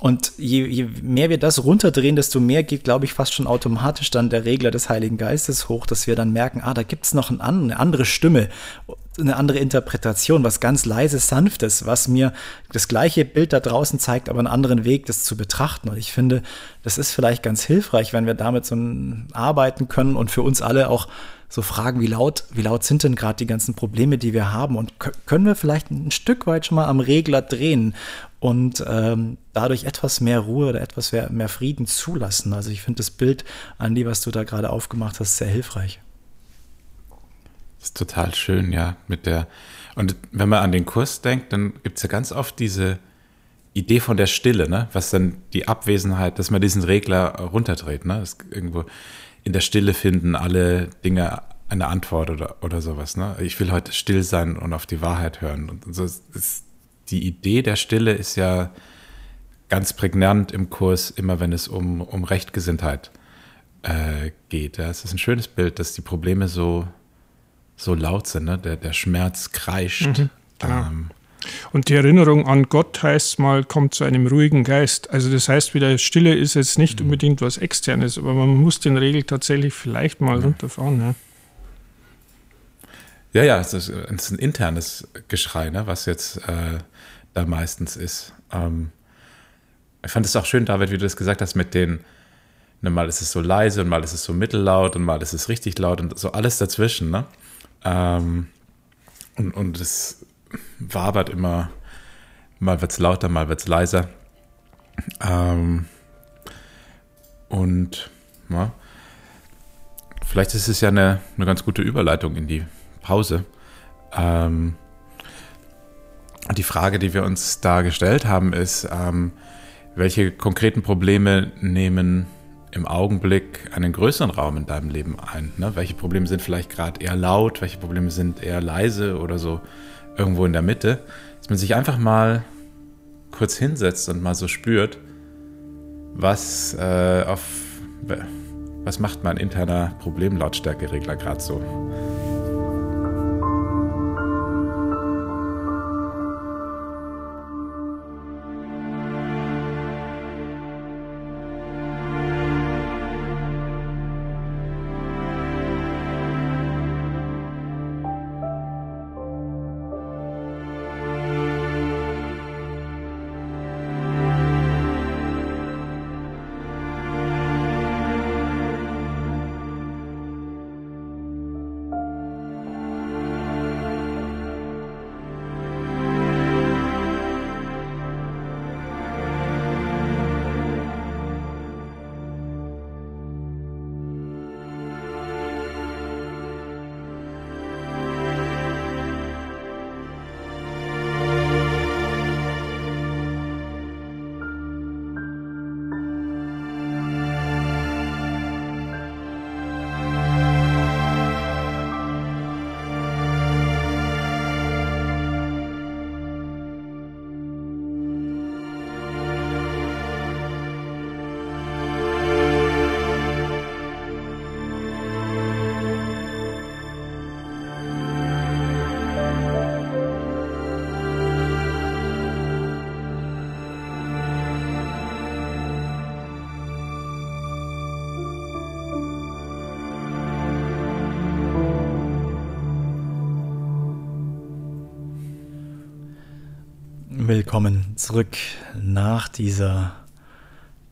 D: Und je, je mehr wir das runterdrehen, desto mehr geht, glaube ich, fast schon automatisch dann der Regler des Heiligen Geistes hoch, dass wir dann merken, ah, da gibt's noch ein, eine andere Stimme, eine andere Interpretation, was ganz leise, sanftes, was mir das gleiche Bild da draußen zeigt, aber einen anderen Weg, das zu betrachten. Und ich finde, das ist vielleicht ganz hilfreich, wenn wir damit so arbeiten können und für uns alle auch so fragen, wie laut, wie laut sind denn gerade die ganzen Probleme, die wir haben? Und können wir vielleicht ein Stück weit schon mal am Regler drehen und ähm, dadurch etwas mehr Ruhe oder etwas mehr, Frieden zulassen? Also ich finde das Bild, Andi, was du da gerade aufgemacht hast, sehr hilfreich.
C: Das ist total schön, ja. Mit der, und wenn man an den Kurs denkt, dann gibt es ja ganz oft diese Idee von der Stille, ne? Was dann die Abwesenheit, dass man diesen Regler runterdreht, ne? Das irgendwo in der Stille finden alle Dinge eine Antwort oder, oder sowas. Ne? Ich will heute still sein und auf die Wahrheit hören. Und so ist, die Idee der Stille ist ja ganz prägnant im Kurs, immer wenn es um, um Rechtgesinntheit äh, geht. Ja? Es ist ein schönes Bild, dass die Probleme so, so laut sind. Ne? Der, der Schmerz kreischt. Mhm, genau. ähm,
B: und die Erinnerung an Gott heißt mal, kommt zu einem ruhigen Geist. Also das heißt wieder, Stille ist jetzt nicht mhm. unbedingt was Externes, aber man muss den Regel tatsächlich vielleicht mal mhm. runterfahren. Ja.
C: Ja, ja, es ist, ein internes Geschrei, ne, was jetzt äh, da meistens ist. Ähm, ich fand es auch schön, David, wie du das gesagt hast, mit den, ne, mal ist es so leise und mal ist es so mittellaut und mal ist es richtig laut und so alles dazwischen. Ne? Ähm, und, und das wabert immer, mal wird es lauter, mal wird es leiser. Ähm, und ja, vielleicht ist es ja eine, eine ganz gute Überleitung in die Pause. Ähm, die Frage, die wir uns da gestellt haben, ist, ähm, welche konkreten Probleme nehmen im Augenblick einen größeren Raum in deinem Leben ein? Ne? Welche Probleme sind vielleicht gerade eher laut, welche Probleme sind eher leise oder so? irgendwo in der Mitte, dass man sich einfach mal kurz hinsetzt und mal so spürt, was äh, auf was macht mein interner Problemlautstärkeregler gerade so.
D: Willkommen zurück nach dieser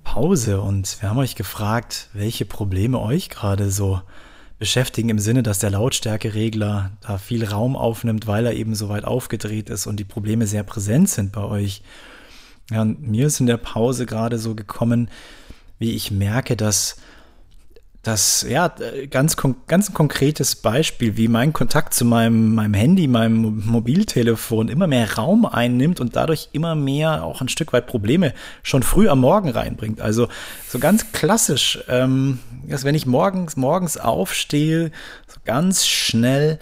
D: Pause und wir haben euch gefragt, welche Probleme euch gerade so beschäftigen im Sinne, dass der Lautstärkeregler da viel Raum aufnimmt, weil er eben so weit aufgedreht ist und die Probleme sehr präsent sind bei euch. Ja, und mir ist in der Pause gerade so gekommen, wie ich merke, dass das, ja, ganz, ganz ein konkretes Beispiel, wie mein Kontakt zu meinem, meinem Handy, meinem Mobiltelefon immer mehr Raum einnimmt und dadurch immer mehr auch ein Stück weit Probleme schon früh am Morgen reinbringt. Also so ganz klassisch, ähm, dass wenn ich morgens, morgens aufstehe, so ganz schnell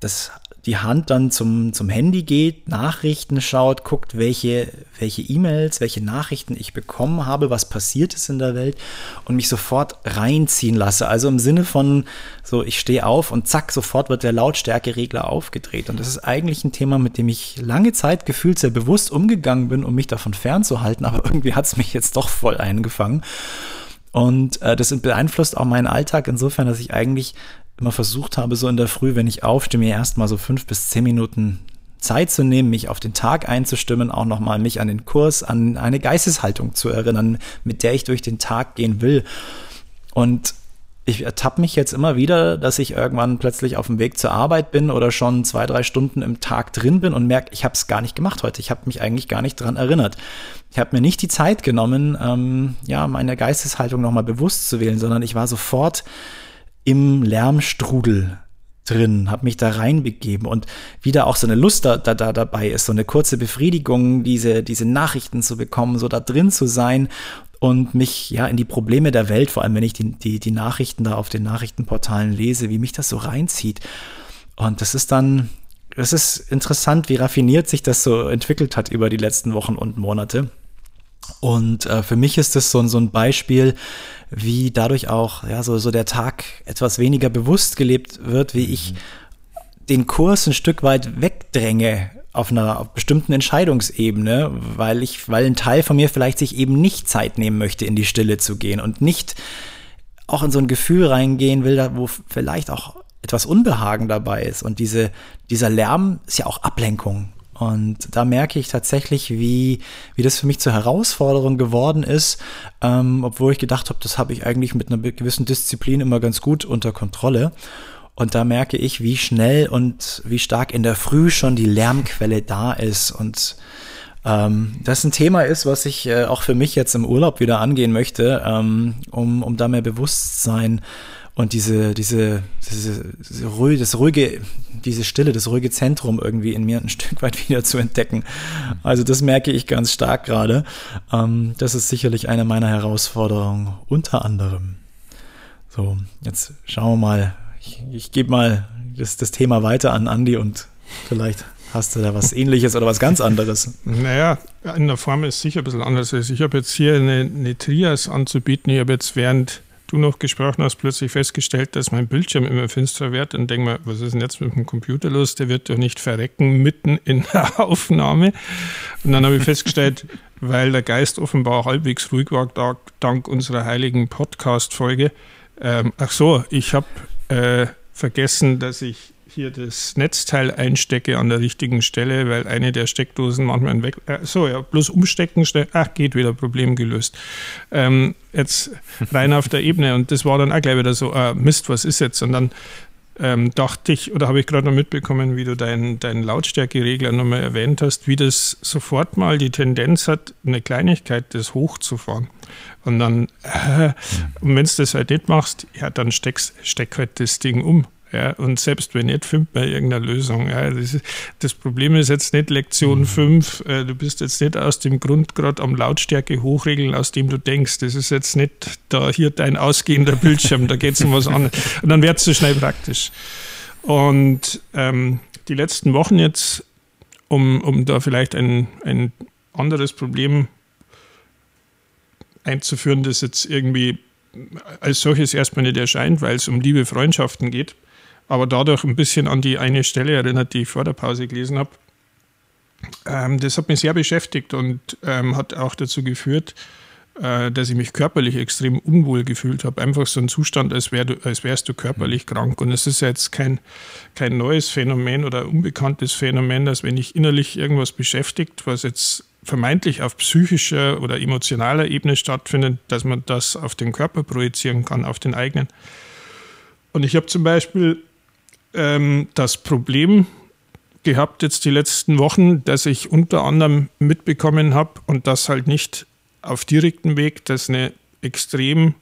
D: das die Hand dann zum, zum Handy geht, Nachrichten schaut, guckt, welche, welche E-Mails, welche Nachrichten ich bekommen habe, was passiert ist in der Welt und mich sofort reinziehen lasse. Also im Sinne von so, ich stehe auf und zack, sofort wird der Lautstärkeregler aufgedreht. Und das ist eigentlich ein Thema, mit dem ich lange Zeit gefühlt sehr bewusst umgegangen bin, um mich davon fernzuhalten, aber irgendwie hat es mich jetzt doch voll eingefangen. Und äh, das beeinflusst auch meinen Alltag insofern, dass ich eigentlich immer versucht habe, so in der Früh, wenn ich aufstehe, mir erstmal so fünf bis zehn Minuten Zeit zu nehmen, mich auf den Tag einzustimmen, auch nochmal mich an den Kurs, an eine Geisteshaltung zu erinnern, mit der ich durch den Tag gehen will. Und ich ertappe mich jetzt immer wieder, dass ich irgendwann plötzlich auf dem Weg zur Arbeit bin oder schon zwei, drei Stunden im Tag drin bin und merke, ich habe es gar nicht gemacht heute. Ich habe mich eigentlich gar nicht dran erinnert. Ich habe mir nicht die Zeit genommen, ähm, ja, meine Geisteshaltung nochmal bewusst zu wählen, sondern ich war sofort im Lärmstrudel drin, habe mich da reinbegeben und wieder auch so eine Lust da, da, da dabei ist, so eine kurze Befriedigung, diese, diese Nachrichten zu bekommen, so da drin zu sein und mich ja in die Probleme der Welt, vor allem wenn ich die, die, die Nachrichten da auf den Nachrichtenportalen lese, wie mich das so reinzieht. Und das ist dann, es ist interessant, wie raffiniert sich das so entwickelt hat über die letzten Wochen und Monate. Und äh, für mich ist das so, so ein Beispiel, wie dadurch auch ja, so, so der Tag etwas weniger bewusst gelebt wird, wie ich den Kurs ein Stück weit wegdränge auf einer auf bestimmten Entscheidungsebene, weil ich, weil ein Teil von mir vielleicht sich eben nicht Zeit nehmen möchte, in die Stille zu gehen und nicht auch in so ein Gefühl reingehen will, wo vielleicht auch etwas Unbehagen dabei ist. Und diese, dieser Lärm ist ja auch Ablenkung. Und da merke ich tatsächlich, wie, wie das für mich zur Herausforderung geworden ist, ähm, obwohl ich gedacht habe, das habe ich eigentlich mit einer gewissen Disziplin immer ganz gut unter Kontrolle. Und da merke ich, wie schnell und wie stark in der Früh schon die Lärmquelle da ist. Und ähm, das ein Thema ist, was ich äh, auch für mich jetzt im Urlaub wieder angehen möchte, ähm, um, um da mehr Bewusstsein und diese, diese, diese, diese ruhige, das ruhige, diese Stille, das ruhige Zentrum irgendwie in mir ein Stück weit wieder zu entdecken. Also das merke ich ganz stark gerade. Ähm, das ist sicherlich eine meiner Herausforderungen, unter anderem. So, jetzt schauen wir mal. Ich, ich gebe mal das, das Thema weiter an Andi und vielleicht Hast du da was ähnliches oder was ganz anderes?
B: Naja, in der Form ist sicher ein bisschen anders. Also ich habe jetzt hier eine, eine Trias anzubieten. Ich habe jetzt während du noch gesprochen hast, plötzlich festgestellt, dass mein Bildschirm immer finsterer wird und denke mal, was ist denn jetzt mit dem Computer los? Der wird doch nicht verrecken mitten in der Aufnahme. Und dann habe ich festgestellt, weil der Geist offenbar halbwegs ruhig war, dank unserer heiligen Podcast-Folge. Ähm, ach so, ich habe äh, vergessen, dass ich hier das Netzteil einstecke an der richtigen Stelle, weil eine der Steckdosen manchmal weg. Äh, so, ja, bloß umstecken, ach, geht wieder, Problem gelöst. Ähm, jetzt rein auf der Ebene und das war dann auch gleich wieder so, äh, Mist, was ist jetzt? Und dann ähm, dachte ich, oder habe ich gerade noch mitbekommen, wie du deinen dein Lautstärkeregler nochmal erwähnt hast, wie das sofort mal die Tendenz hat, eine Kleinigkeit das hochzufahren. Und dann, äh, und wenn du das halt nicht machst, ja, dann steckst, steck halt das Ding um. Ja, und selbst wenn nicht, findet man irgendeine Lösung. Ja, das, ist, das, Problem ist jetzt nicht Lektion mhm. 5, äh, du bist jetzt nicht aus dem Grund gerade am Lautstärke hochregeln, aus dem du denkst. Das ist jetzt nicht da hier dein ausgehender Bildschirm, da geht es um was anderes. Und dann wird es so schnell praktisch. Und ähm, die letzten Wochen jetzt, um, um da vielleicht ein, ein anderes Problem einzuführen, das jetzt irgendwie als solches erstmal nicht erscheint, weil es um liebe Freundschaften geht, aber dadurch ein bisschen an die eine Stelle erinnert, die ich vor der Pause gelesen habe. Ähm, das hat mich sehr beschäftigt und ähm, hat auch dazu geführt, äh, dass ich mich körperlich extrem unwohl gefühlt habe. Einfach so ein Zustand, als, wär du, als wärst du körperlich krank. Und es ist jetzt kein, kein neues Phänomen oder unbekanntes Phänomen, dass wenn ich innerlich irgendwas beschäftigt, was jetzt vermeintlich auf psychischer oder emotionaler Ebene stattfindet, dass man das auf den Körper projizieren kann, auf den eigenen. Und ich habe zum Beispiel ähm, das Problem gehabt jetzt die letzten Wochen, dass ich unter anderem mitbekommen habe und das halt nicht auf direktem Weg, dass eine extrem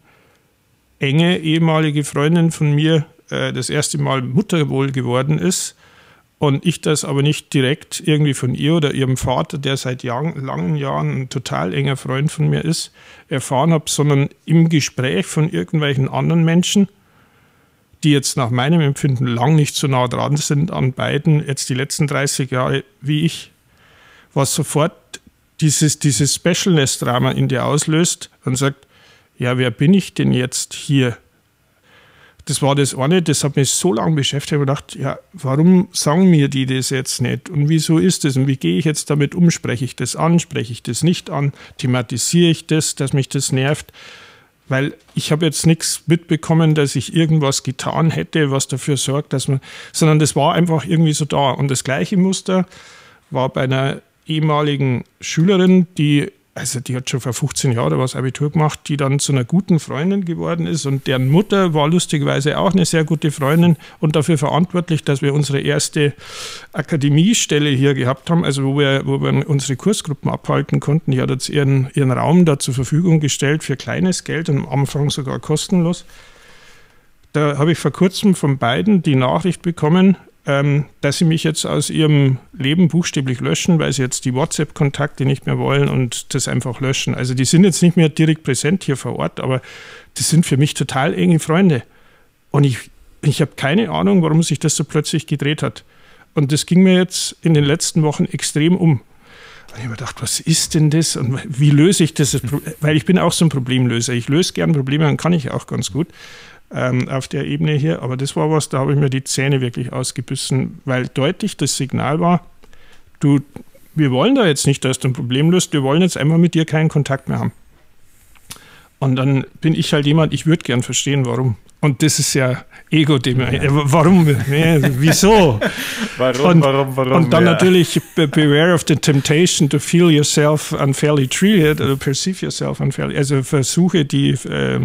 B: enge ehemalige Freundin von mir äh, das erste Mal Mutter wohl geworden ist und ich das aber nicht direkt irgendwie von ihr oder ihrem Vater, der seit Jahren, langen Jahren ein total enger Freund von mir ist, erfahren habe, sondern im Gespräch von irgendwelchen anderen Menschen, die jetzt nach meinem Empfinden lang nicht so nah dran sind an beiden, jetzt die letzten 30 Jahre wie ich, was sofort dieses, dieses Specialness-Drama in dir auslöst und sagt, ja, wer bin ich denn jetzt hier? Das war das eine, das hat mich so lange beschäftigt, ich gedacht, ja, warum sagen mir die das jetzt nicht? Und wieso ist das? Und wie gehe ich jetzt damit um? Spreche ich das an? Spreche ich das nicht an? Thematisiere ich das, dass mich das nervt? Weil ich habe jetzt nichts mitbekommen, dass ich irgendwas getan hätte, was dafür sorgt, dass man, sondern das war einfach irgendwie so da. Und das gleiche Muster war bei einer ehemaligen Schülerin, die also die hat schon vor 15 Jahren was Abitur gemacht, die dann zu einer guten Freundin geworden ist und deren Mutter war lustigerweise auch eine sehr gute Freundin und dafür verantwortlich, dass wir unsere erste Akademiestelle hier gehabt haben, also wo wir, wo wir unsere Kursgruppen abhalten konnten. Die hat jetzt ihren, ihren Raum da zur Verfügung gestellt für kleines Geld und am Anfang sogar kostenlos. Da habe ich vor kurzem von beiden die Nachricht bekommen, ähm, dass sie mich jetzt aus ihrem Leben buchstäblich löschen, weil sie jetzt die WhatsApp-Kontakte nicht mehr wollen und das einfach löschen. Also die sind jetzt nicht mehr direkt präsent hier vor Ort, aber das sind für mich total enge Freunde. Und ich, ich habe keine Ahnung, warum sich das so plötzlich gedreht hat. Und das ging mir jetzt in den letzten Wochen extrem um. Und ich habe mir gedacht, was ist denn das und wie löse ich das? Weil ich bin auch so ein Problemlöser. Ich löse gern Probleme und kann ich auch ganz gut ähm, auf der Ebene hier. Aber das war was, da habe ich mir die Zähne wirklich ausgebissen, weil deutlich das Signal war, du, wir wollen da jetzt nicht, dass du ein Problem löst, wir wollen jetzt einfach mit dir keinen Kontakt mehr haben. Und dann bin ich halt jemand, ich würde gern verstehen, warum. Und das ist ja ego dem ja. Warum? Wieso?
C: warum,
B: und,
C: warum, warum?
B: Und dann
C: ja.
B: natürlich beware of the temptation to feel yourself unfairly treated oder perceive yourself unfairly. Also versuche die äh,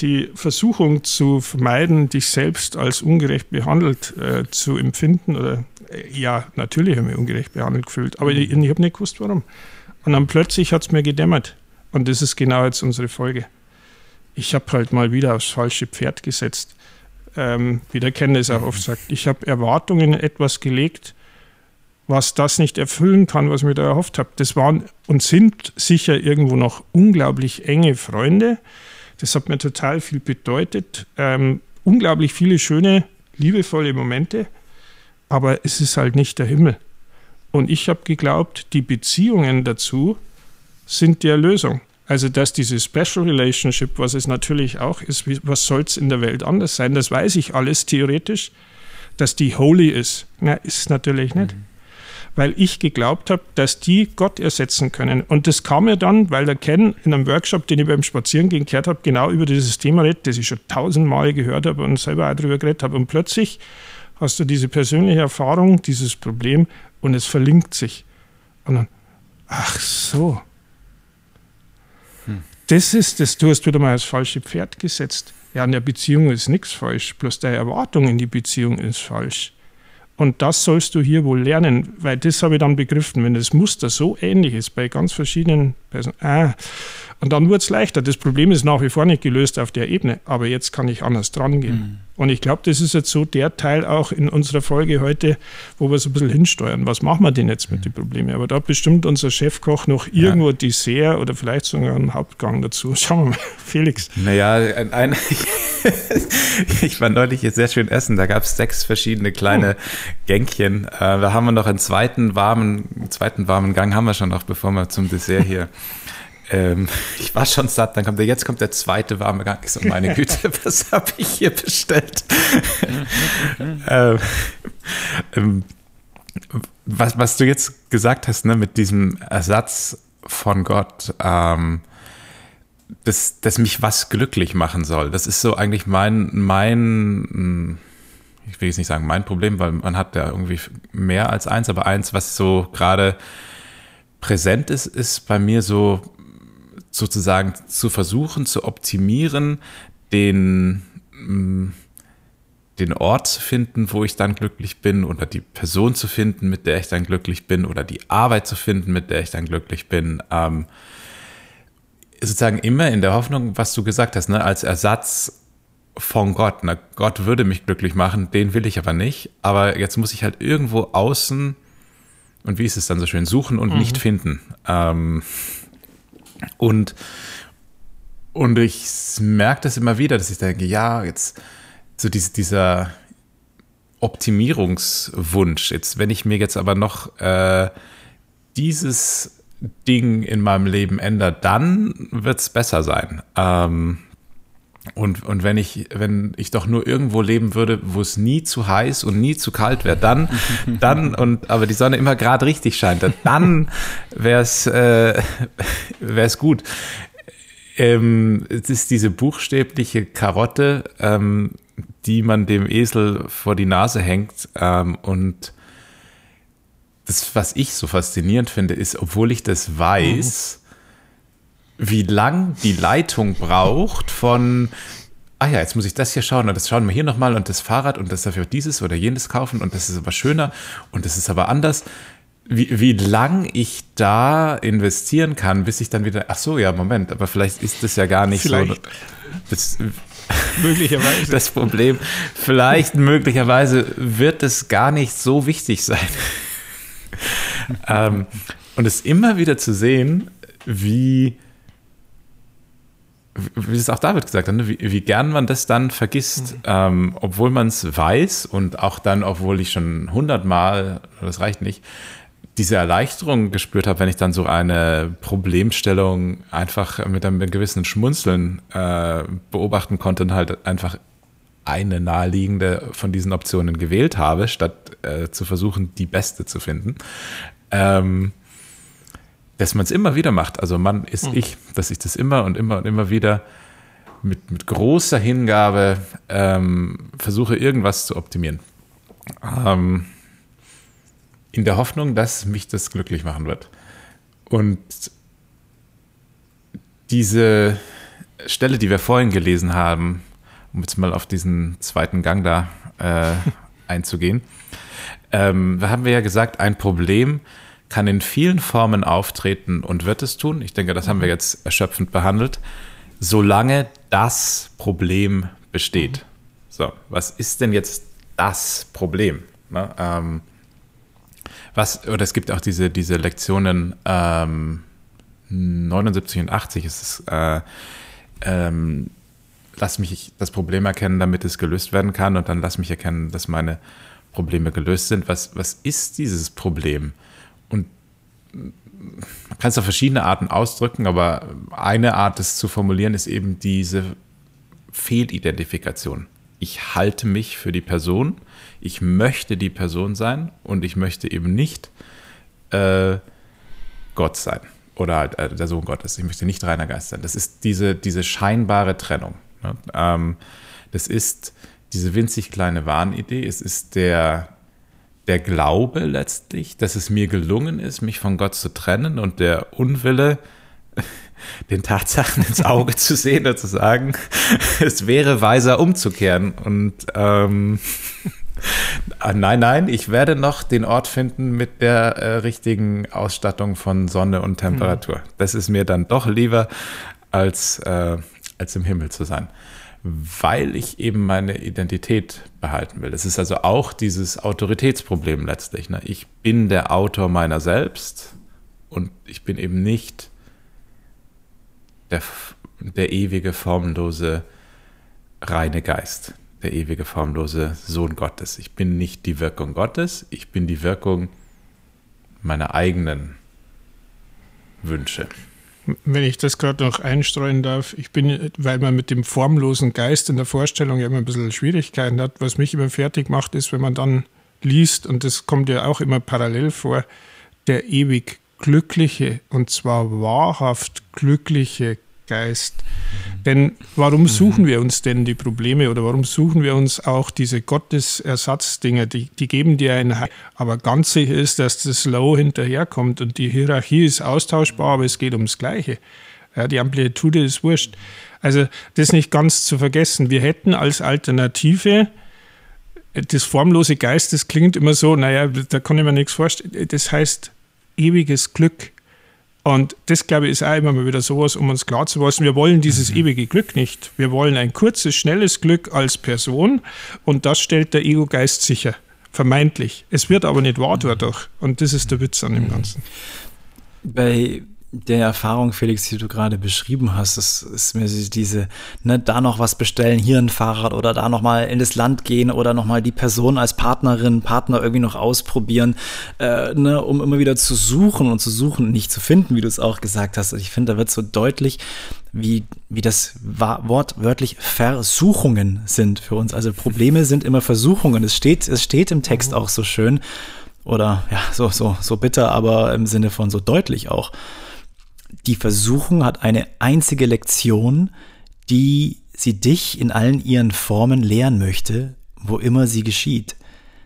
B: die Versuchung zu vermeiden, dich selbst als ungerecht behandelt äh, zu empfinden oder äh, ja, natürlich habe ich mich ungerecht behandelt gefühlt, aber ich, ich habe nicht gewusst, warum. Und dann plötzlich hat es mir gedämmert. Und das ist genau jetzt unsere Folge. Ich habe halt mal wieder aufs falsche Pferd gesetzt. Ähm, wie der Kenner es auch oft sagt. Ich habe Erwartungen in etwas gelegt, was das nicht erfüllen kann, was ich mir da erhofft habe. Das waren und sind sicher irgendwo noch unglaublich enge Freunde, das hat mir total viel bedeutet. Ähm, unglaublich viele schöne, liebevolle Momente, aber es ist halt nicht der Himmel. Und ich habe geglaubt, die Beziehungen dazu sind die Erlösung. Also, dass diese Special Relationship, was es natürlich auch ist, was soll es in der Welt anders sein? Das weiß ich alles theoretisch. Dass die holy ist, na, ist natürlich nicht. Mhm weil ich geglaubt habe, dass die Gott ersetzen können. Und das kam mir dann, weil der Ken in einem Workshop, den ich beim Spazierengehen gehört habe, genau über dieses Thema redet, das ich schon tausendmal gehört habe und selber auch darüber geredet habe. Und plötzlich hast du diese persönliche Erfahrung, dieses Problem und es verlinkt sich. Und dann, ach so. Hm. Das ist das, du hast wieder mal das falsche Pferd gesetzt. Ja, in der Beziehung ist nichts falsch, bloß deine Erwartung in die Beziehung ist falsch. Und das sollst du hier wohl lernen, weil das habe ich dann begriffen, wenn das Muster so ähnlich ist bei ganz verschiedenen Personen. Ah, und dann wird es leichter. Das Problem ist nach wie vor nicht gelöst auf der Ebene, aber jetzt kann ich anders dran gehen. Mhm. Und ich glaube, das ist jetzt so der Teil auch in unserer Folge heute, wo wir so ein bisschen hinsteuern. Was machen wir denn jetzt mit mhm. den Problemen? Aber da bestimmt unser Chefkoch noch irgendwo ja. Dessert oder vielleicht sogar einen Hauptgang dazu. Schauen wir mal, Felix.
C: Naja, ein, ein ich war neulich hier sehr schön essen. Da gab es sechs verschiedene kleine oh. Gänkchen. Äh, da haben wir noch einen zweiten warmen, zweiten warmen Gang haben wir schon noch, bevor wir zum Dessert hier ähm, ich war schon satt, dann kommt der, jetzt kommt der zweite warme Gang. Ich so, meine Güte, was habe ich hier bestellt? ähm, ähm, was, was du jetzt gesagt hast, ne, mit diesem Ersatz von Gott, ähm, dass, dass mich was glücklich machen soll. Das ist so eigentlich mein, mein, ich will jetzt nicht sagen mein Problem, weil man hat ja irgendwie mehr als eins, aber eins, was so gerade präsent ist, ist bei mir so sozusagen zu versuchen, zu optimieren, den, mm, den Ort zu finden, wo ich dann glücklich bin oder die Person zu finden, mit der ich dann glücklich bin oder die Arbeit zu finden, mit der ich dann glücklich bin. Ähm, sozusagen immer in der Hoffnung, was du gesagt hast, ne, als Ersatz von Gott. Ne? Gott würde mich glücklich machen, den will ich aber nicht. Aber jetzt muss ich halt irgendwo außen und wie ist es dann so schön, suchen und mhm. nicht finden. Ähm, und, und ich merke das immer wieder, dass ich denke, ja, jetzt so dies, dieser Optimierungswunsch, jetzt, wenn ich mir jetzt aber noch äh, dieses Ding in meinem Leben ändere, dann wird es besser sein. Ähm, und, und wenn ich, wenn ich doch nur irgendwo leben würde, wo es nie zu heiß und nie zu kalt wäre, dann, dann, und aber die Sonne immer gerade richtig scheint, dann wäre es äh, wär's gut. Ähm, es ist diese buchstäbliche Karotte, ähm, die man dem Esel vor die Nase hängt. Ähm, und das, was ich so faszinierend finde, ist, obwohl ich das weiß, wie lang die Leitung braucht von, ah ja, jetzt muss ich das hier schauen und das schauen wir hier nochmal und das Fahrrad und das dafür dieses oder jenes kaufen und das ist aber schöner und das ist aber anders. Wie, wie lang ich da investieren kann, bis ich dann wieder, ach so, ja, Moment, aber vielleicht ist das ja gar nicht vielleicht. so. Das, möglicherweise. Das Problem, vielleicht möglicherweise wird es gar nicht so wichtig sein. ähm, und es immer wieder zu sehen, wie wie es auch David gesagt hat, ne? wie, wie, gern man das dann vergisst, mhm. ähm, obwohl man es weiß und auch dann, obwohl ich schon hundertmal, das reicht nicht, diese Erleichterung gespürt habe, wenn ich dann so eine Problemstellung einfach mit einem gewissen Schmunzeln äh, beobachten konnte und halt einfach eine naheliegende von diesen Optionen gewählt habe, statt äh, zu versuchen, die beste zu finden. Ähm, dass man es immer wieder macht. Also man ist mhm. ich, dass ich das immer und immer und immer wieder mit, mit großer Hingabe ähm, versuche, irgendwas zu optimieren. Ähm, in der Hoffnung, dass mich das glücklich machen wird. Und diese Stelle, die wir vorhin gelesen haben, um jetzt mal auf diesen zweiten Gang da äh, einzugehen, ähm, da haben wir ja gesagt, ein Problem, kann in vielen Formen auftreten und wird es tun. Ich denke, das haben wir mhm. jetzt erschöpfend behandelt, solange das Problem besteht. So, was ist denn jetzt das Problem? Ne? Ähm, was, oder es gibt auch diese, diese Lektionen ähm, 79 und 80 ist es, äh, ähm, lass mich das Problem erkennen, damit es gelöst werden kann und dann lass mich erkennen, dass meine Probleme gelöst sind. Was, was ist dieses Problem? Man kann es auf verschiedene Arten ausdrücken, aber eine Art, es zu formulieren, ist eben diese Fehlidentifikation. Ich halte mich für die Person, ich möchte die Person sein und ich möchte eben nicht äh, Gott sein oder halt äh, der Sohn Gottes. Ich möchte nicht reiner Geist sein. Das ist diese, diese scheinbare Trennung. Ne? Ähm, das ist diese winzig kleine Wahnidee. Es ist der der Glaube letztlich, dass es mir gelungen ist, mich von Gott zu trennen und der Unwille, den Tatsachen ins Auge zu sehen und zu sagen, es wäre weiser umzukehren. Und ähm, nein, nein, ich werde noch den Ort finden mit der äh, richtigen Ausstattung von Sonne und Temperatur. Mhm. Das ist mir dann doch lieber, als, äh, als im Himmel zu sein weil ich eben meine Identität behalten will. Es ist also auch dieses Autoritätsproblem letztlich. Ne? Ich bin der Autor meiner selbst und ich bin eben nicht der, der ewige, formlose, reine Geist, der ewige, formlose Sohn Gottes. Ich bin nicht die Wirkung Gottes, ich bin die Wirkung meiner eigenen Wünsche.
B: Wenn ich das gerade noch einstreuen darf, ich bin, weil man mit dem formlosen Geist in der Vorstellung ja immer ein bisschen Schwierigkeiten hat, was mich immer fertig macht, ist, wenn man dann liest, und das kommt ja auch immer parallel vor, der ewig glückliche, und zwar wahrhaft glückliche Geist. Denn warum suchen wir uns denn die Probleme oder warum suchen wir uns auch diese Gottesersatzdinger? Die, die geben dir ein Heil. Aber ganz sicher ist, dass das Low hinterherkommt und die Hierarchie ist austauschbar, aber es geht ums Gleiche. Ja, die Amplitude ist wurscht. Also das nicht ganz zu vergessen. Wir hätten als Alternative das formlose Geist, das klingt immer so, naja, da kann ich mir nichts vorstellen. Das heißt ewiges Glück. Und das, glaube ich, ist auch immer mal wieder sowas, um uns klar zu machen, wir wollen dieses mhm. ewige Glück nicht. Wir wollen ein kurzes, schnelles Glück als Person und das stellt der Ego-Geist sicher. Vermeintlich. Es wird aber nicht wahr dadurch. Und das ist der Witz an dem mhm. Ganzen.
D: Bei der Erfahrung, Felix, die du gerade beschrieben hast, das ist mir diese, ne, da noch was bestellen, hier ein Fahrrad oder da noch mal in das Land gehen oder noch mal die Person als Partnerin, Partner irgendwie noch ausprobieren, äh, ne, um immer wieder zu suchen und zu suchen, nicht zu finden, wie du es auch gesagt hast. Ich finde, da wird so deutlich, wie, wie das Wort wörtlich Versuchungen sind für uns. Also Probleme sind immer Versuchungen. Es steht, es steht im Text mhm. auch so schön oder ja, so, so, so bitter, aber im Sinne von so deutlich auch die Versuchung hat eine einzige Lektion, die sie dich in allen ihren Formen lehren möchte, wo immer sie geschieht.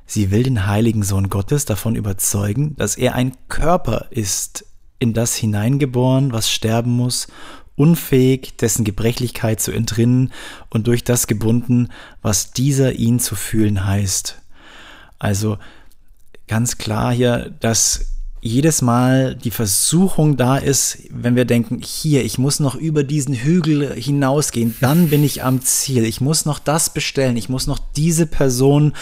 D: Sie will den heiligen Sohn Gottes davon überzeugen, dass er ein Körper ist, in das hineingeboren, was sterben muss, unfähig, dessen Gebrechlichkeit zu entrinnen und durch das gebunden, was dieser ihn zu fühlen heißt. Also ganz klar hier, dass jedes Mal die Versuchung da ist, wenn wir denken, hier, ich muss noch über diesen Hügel hinausgehen, dann bin ich am Ziel. Ich muss noch das bestellen, ich muss noch diese Person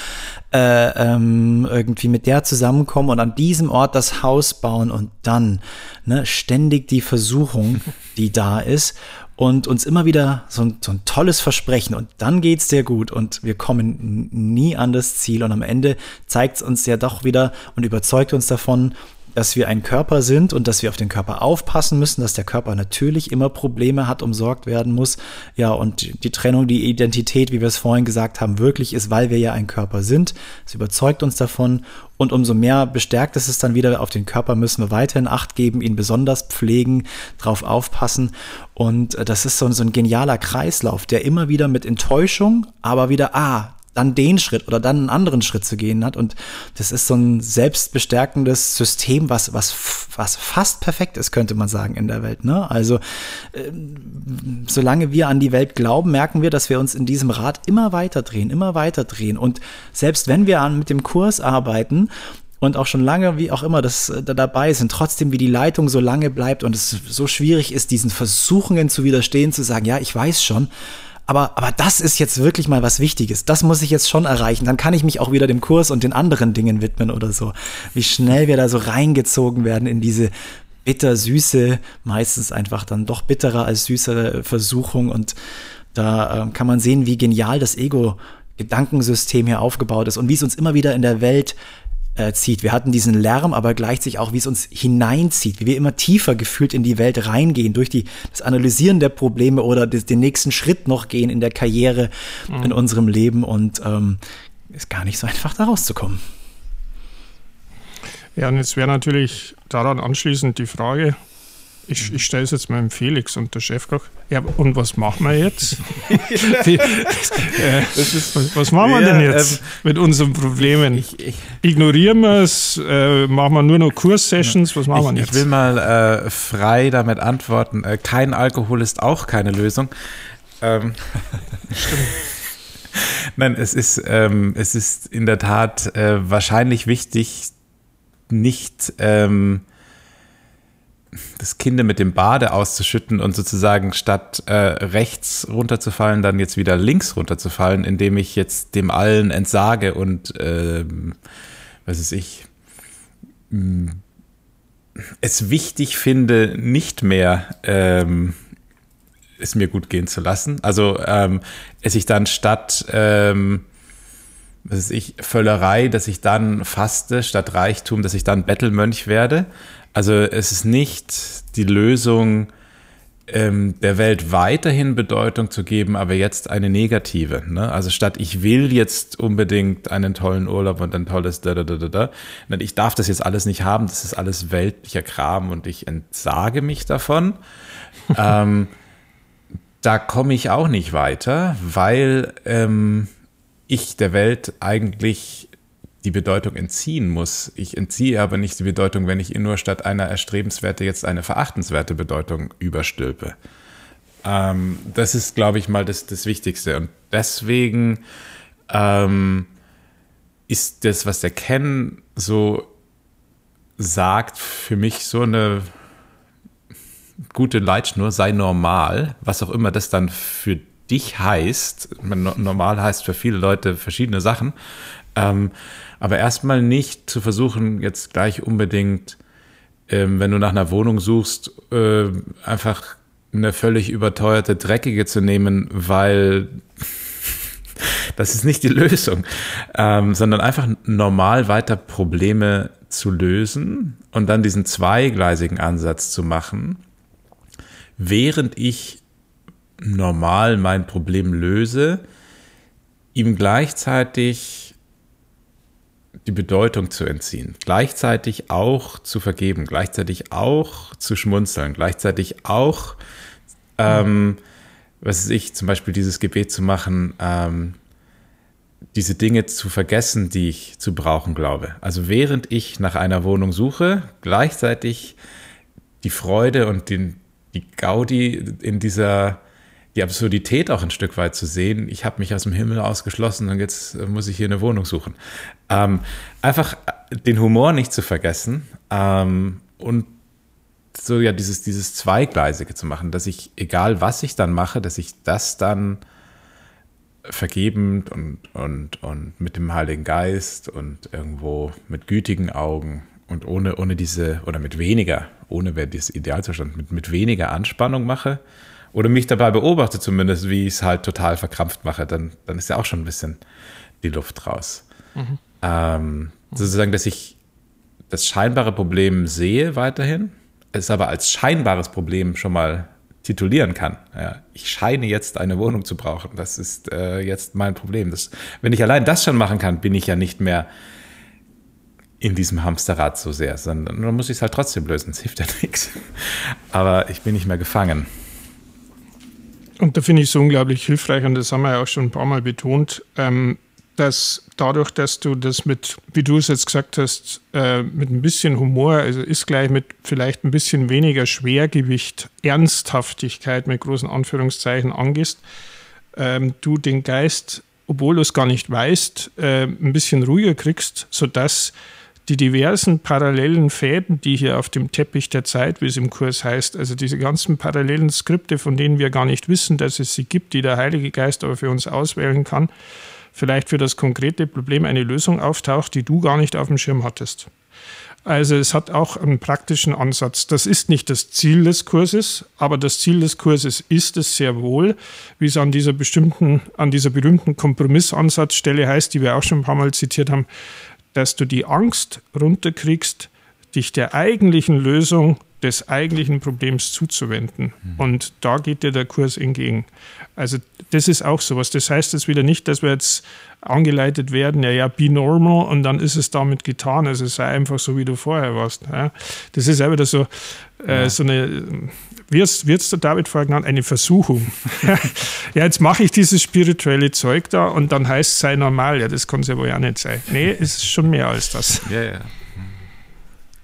D: äh, ähm, irgendwie mit der zusammenkommen und an diesem Ort das Haus bauen und dann ne, ständig die Versuchung, die da ist und uns immer wieder so ein, so ein tolles Versprechen und dann geht's dir gut und wir kommen nie an das Ziel und am Ende zeigt's uns ja doch wieder und überzeugt uns davon, dass wir ein Körper sind und dass wir auf den Körper aufpassen müssen, dass der Körper natürlich immer Probleme hat, umsorgt werden muss. Ja, und die Trennung, die Identität, wie wir es vorhin gesagt haben, wirklich ist, weil wir ja ein Körper sind. Es überzeugt uns davon und umso mehr bestärkt ist es dann wieder, auf den Körper müssen wir weiterhin Acht geben, ihn besonders pflegen, drauf aufpassen. Und äh, das ist so, so ein genialer Kreislauf, der immer wieder mit Enttäuschung, aber wieder, ah, dann den Schritt oder dann einen anderen Schritt zu gehen hat. Und das ist so ein selbstbestärkendes System, was, was, was fast perfekt ist, könnte man sagen, in der Welt. Ne? Also, äh, solange wir an die Welt glauben, merken wir, dass wir uns in diesem Rad immer weiter drehen, immer weiter drehen. Und selbst wenn wir an, mit dem Kurs arbeiten, und auch schon lange, wie auch immer, das äh, da dabei sind, trotzdem wie die Leitung so lange bleibt und es so schwierig ist, diesen Versuchungen zu widerstehen, zu sagen, ja, ich weiß schon, aber, aber das ist jetzt wirklich mal was Wichtiges. Das muss ich jetzt schon erreichen. Dann kann ich mich auch wieder dem Kurs und den anderen Dingen widmen oder so. Wie schnell wir da so reingezogen werden in diese bitter-süße, meistens einfach dann doch bitterer als süßere Versuchung. Und da äh, kann man sehen, wie genial das Ego Gedankensystem hier aufgebaut ist und wie es uns immer wieder in der Welt äh, zieht. Wir hatten diesen Lärm, aber gleichzeitig auch, wie es uns hineinzieht, wie wir immer tiefer gefühlt in die Welt reingehen, durch die, das Analysieren der Probleme oder des, den nächsten Schritt noch gehen in der Karriere, mhm. in unserem Leben und ähm, ist gar nicht so einfach da rauszukommen.
B: Ja, und jetzt wäre natürlich daran anschließend die Frage, ich, ich stelle es jetzt mal im Felix und der Chefkoch. Ja, und was machen wir jetzt? Äh, was, was, machen wir denn jetzt ähm, mit unseren Problemen? Ignorieren wir es? Äh, machen wir nur noch Kurssessions? Was machen
C: ich,
B: wir jetzt?
C: Ich will mal äh, frei damit antworten. Äh, kein Alkohol ist auch keine Lösung. Ähm, Stimmt. Nein, es ist, ähm, es ist in der Tat äh, wahrscheinlich wichtig, nicht ähm, das Kind mit dem Bade auszuschütten und sozusagen statt äh, rechts runterzufallen, dann jetzt wieder links runterzufallen, indem ich jetzt dem allen entsage und äh, was ist ich mm, es wichtig finde, nicht mehr ähm, es mir gut gehen zu lassen. Also ähm, es ich dann statt ähm, was ist ich, Völlerei, dass ich dann faste, statt Reichtum, dass ich dann Bettelmönch werde. Also es ist nicht die Lösung, ähm, der Welt weiterhin Bedeutung zu geben, aber jetzt eine negative. Ne? Also statt ich will jetzt unbedingt einen tollen Urlaub und ein tolles da da da da da, ich darf das jetzt alles nicht haben, das ist alles weltlicher Kram und ich entsage mich davon. ähm, da komme ich auch nicht weiter, weil ähm, ich der Welt eigentlich die Bedeutung entziehen muss. Ich entziehe aber nicht die Bedeutung, wenn ich ihr nur statt einer erstrebenswerte jetzt eine verachtenswerte Bedeutung überstülpe. Ähm, das ist, glaube ich, mal das, das Wichtigste. Und deswegen ähm, ist das, was der Ken so sagt, für mich so eine gute Leitschnur, sei normal, was auch immer das dann für dich heißt. Normal heißt für viele Leute verschiedene Sachen. Ähm, aber erstmal nicht zu versuchen, jetzt gleich unbedingt, ähm, wenn du nach einer Wohnung suchst, äh, einfach eine völlig überteuerte, dreckige zu nehmen, weil das ist nicht die Lösung, ähm, sondern einfach normal weiter Probleme zu lösen und dann diesen zweigleisigen Ansatz zu machen, während ich normal mein Problem löse, ihm gleichzeitig die Bedeutung zu entziehen, gleichzeitig auch zu vergeben, gleichzeitig auch zu schmunzeln, gleichzeitig auch, ähm, was weiß ich, zum Beispiel dieses Gebet zu machen, ähm, diese Dinge zu vergessen, die ich zu brauchen glaube. Also während ich nach einer Wohnung suche, gleichzeitig die Freude und den, die Gaudi in dieser, die Absurdität auch ein Stück weit zu sehen. Ich habe mich aus dem Himmel ausgeschlossen und jetzt muss ich hier eine Wohnung suchen. Ähm, einfach den Humor nicht zu vergessen ähm, und so ja dieses, dieses Zweigleisige zu machen, dass ich, egal was ich dann mache, dass ich das dann vergebend und, und, und mit dem Heiligen Geist und irgendwo mit gütigen Augen und ohne, ohne diese, oder mit weniger, ohne wäre das Idealzustand, mit, mit weniger Anspannung mache oder mich dabei beobachte zumindest, wie ich es halt total verkrampft mache, dann, dann ist ja auch schon ein bisschen die Luft raus. Mhm. Ähm, sozusagen, dass ich das scheinbare Problem sehe weiterhin, es aber als scheinbares Problem schon mal titulieren kann. Ja, ich scheine jetzt eine Wohnung zu brauchen. Das ist äh, jetzt mein Problem. Das, wenn ich allein das schon machen kann, bin ich ja nicht mehr in diesem Hamsterrad so sehr, sondern dann muss ich es halt trotzdem lösen. Es hilft ja nichts. Aber ich bin nicht mehr gefangen.
B: Und da finde ich es unglaublich hilfreich, und das haben wir ja auch schon ein paar Mal betont, ähm, dass dadurch, dass du das mit, wie du es jetzt gesagt hast, äh, mit ein bisschen Humor, also ist gleich mit vielleicht ein bisschen weniger Schwergewicht, Ernsthaftigkeit mit großen Anführungszeichen angehst, ähm, du den Geist, obwohl du es gar nicht weißt, äh, ein bisschen ruhiger kriegst, sodass die diversen parallelen Fäden, die hier auf dem Teppich der Zeit, wie es im Kurs heißt, also diese ganzen parallelen Skripte, von denen wir gar nicht wissen, dass es sie gibt, die der Heilige Geist aber für uns auswählen kann, vielleicht für das konkrete Problem eine Lösung auftaucht, die du gar nicht auf dem Schirm hattest. Also es hat auch einen praktischen Ansatz. Das ist nicht das Ziel des Kurses, aber das Ziel des Kurses ist es sehr wohl, wie es an dieser bestimmten, an dieser berühmten Kompromissansatzstelle heißt, die wir auch schon ein paar Mal zitiert haben, dass du die Angst runterkriegst, dich der eigentlichen Lösung des eigentlichen Problems zuzuwenden. Mhm. Und da geht dir der Kurs entgegen. Also das ist auch sowas. Das heißt jetzt wieder nicht, dass wir jetzt angeleitet werden, ja, ja, be normal und dann ist es damit getan. Also sei einfach so, wie du vorher warst. Ja. Das ist wieder so, äh, ja. so eine, wie es der David vorher genannt, eine Versuchung. ja, jetzt mache ich dieses spirituelle Zeug da und dann heißt es sei normal. Ja, das kann es ja wohl auch nicht sein. Nee, es ist schon mehr als das.
C: Ja, ja.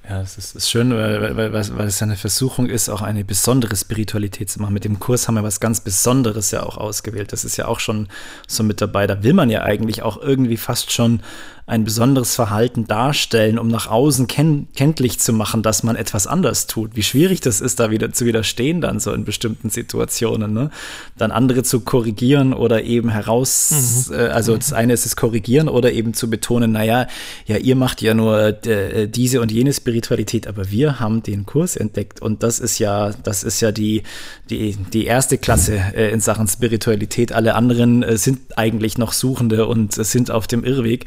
D: Ja, es ist, ist, schön, weil, weil, weil, es eine Versuchung ist, auch eine besondere Spiritualität zu machen. Mit dem Kurs haben wir was ganz Besonderes ja auch ausgewählt. Das ist ja auch schon so mit dabei. Da will man ja eigentlich auch irgendwie fast schon ein besonderes Verhalten darstellen, um nach außen ken kenntlich zu machen, dass man etwas anders tut. Wie schwierig das ist, da wieder zu widerstehen dann so in bestimmten Situationen. Ne? Dann andere zu korrigieren oder eben heraus, mhm. äh, also das eine ist es korrigieren oder eben zu betonen, naja, ja, ihr macht ja nur äh, diese und jene Spiritualität, aber wir haben den Kurs entdeckt und das ist ja, das ist ja die, die, die erste Klasse äh, in Sachen Spiritualität. Alle anderen äh, sind eigentlich noch Suchende und sind auf dem Irrweg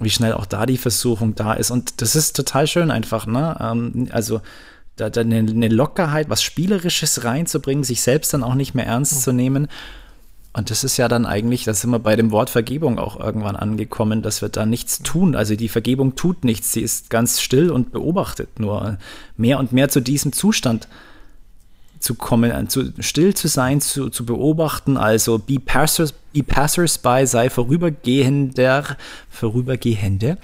D: wie schnell auch da die Versuchung da ist. Und das ist total schön einfach, ne? Ähm, also da, da eine, eine, Lockerheit, was Spielerisches reinzubringen, sich selbst dann auch nicht mehr ernst mhm. zu nehmen. Und das ist ja dann eigentlich, da sind wir bei dem Wort Vergebung auch irgendwann angekommen, dass wir da nichts tun. Also die Vergebung tut nichts, sie ist ganz still und beobachtet nur. Mehr und mehr zu diesem Zustand zu kommen, zu, still zu sein, zu, zu beobachten, also be, passers, be passersby, sei vorübergehender, vorübergehende.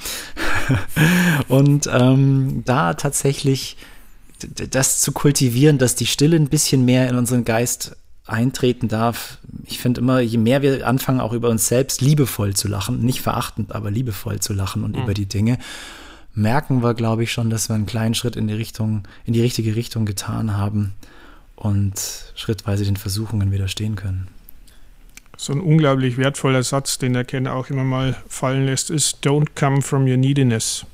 D: und ähm, da tatsächlich das zu kultivieren, dass die Stille ein bisschen mehr in unseren Geist eintreten darf. Ich finde immer, je mehr wir anfangen, auch über uns selbst liebevoll zu lachen, nicht verachtend, aber liebevoll zu lachen und mhm. über die Dinge, merken wir, glaube ich, schon, dass wir einen kleinen Schritt in die Richtung, in die richtige Richtung getan haben und schrittweise den Versuchungen widerstehen können.
B: So ein unglaublich wertvoller Satz, den der Kenner auch immer mal fallen lässt, ist Don't come from your neediness.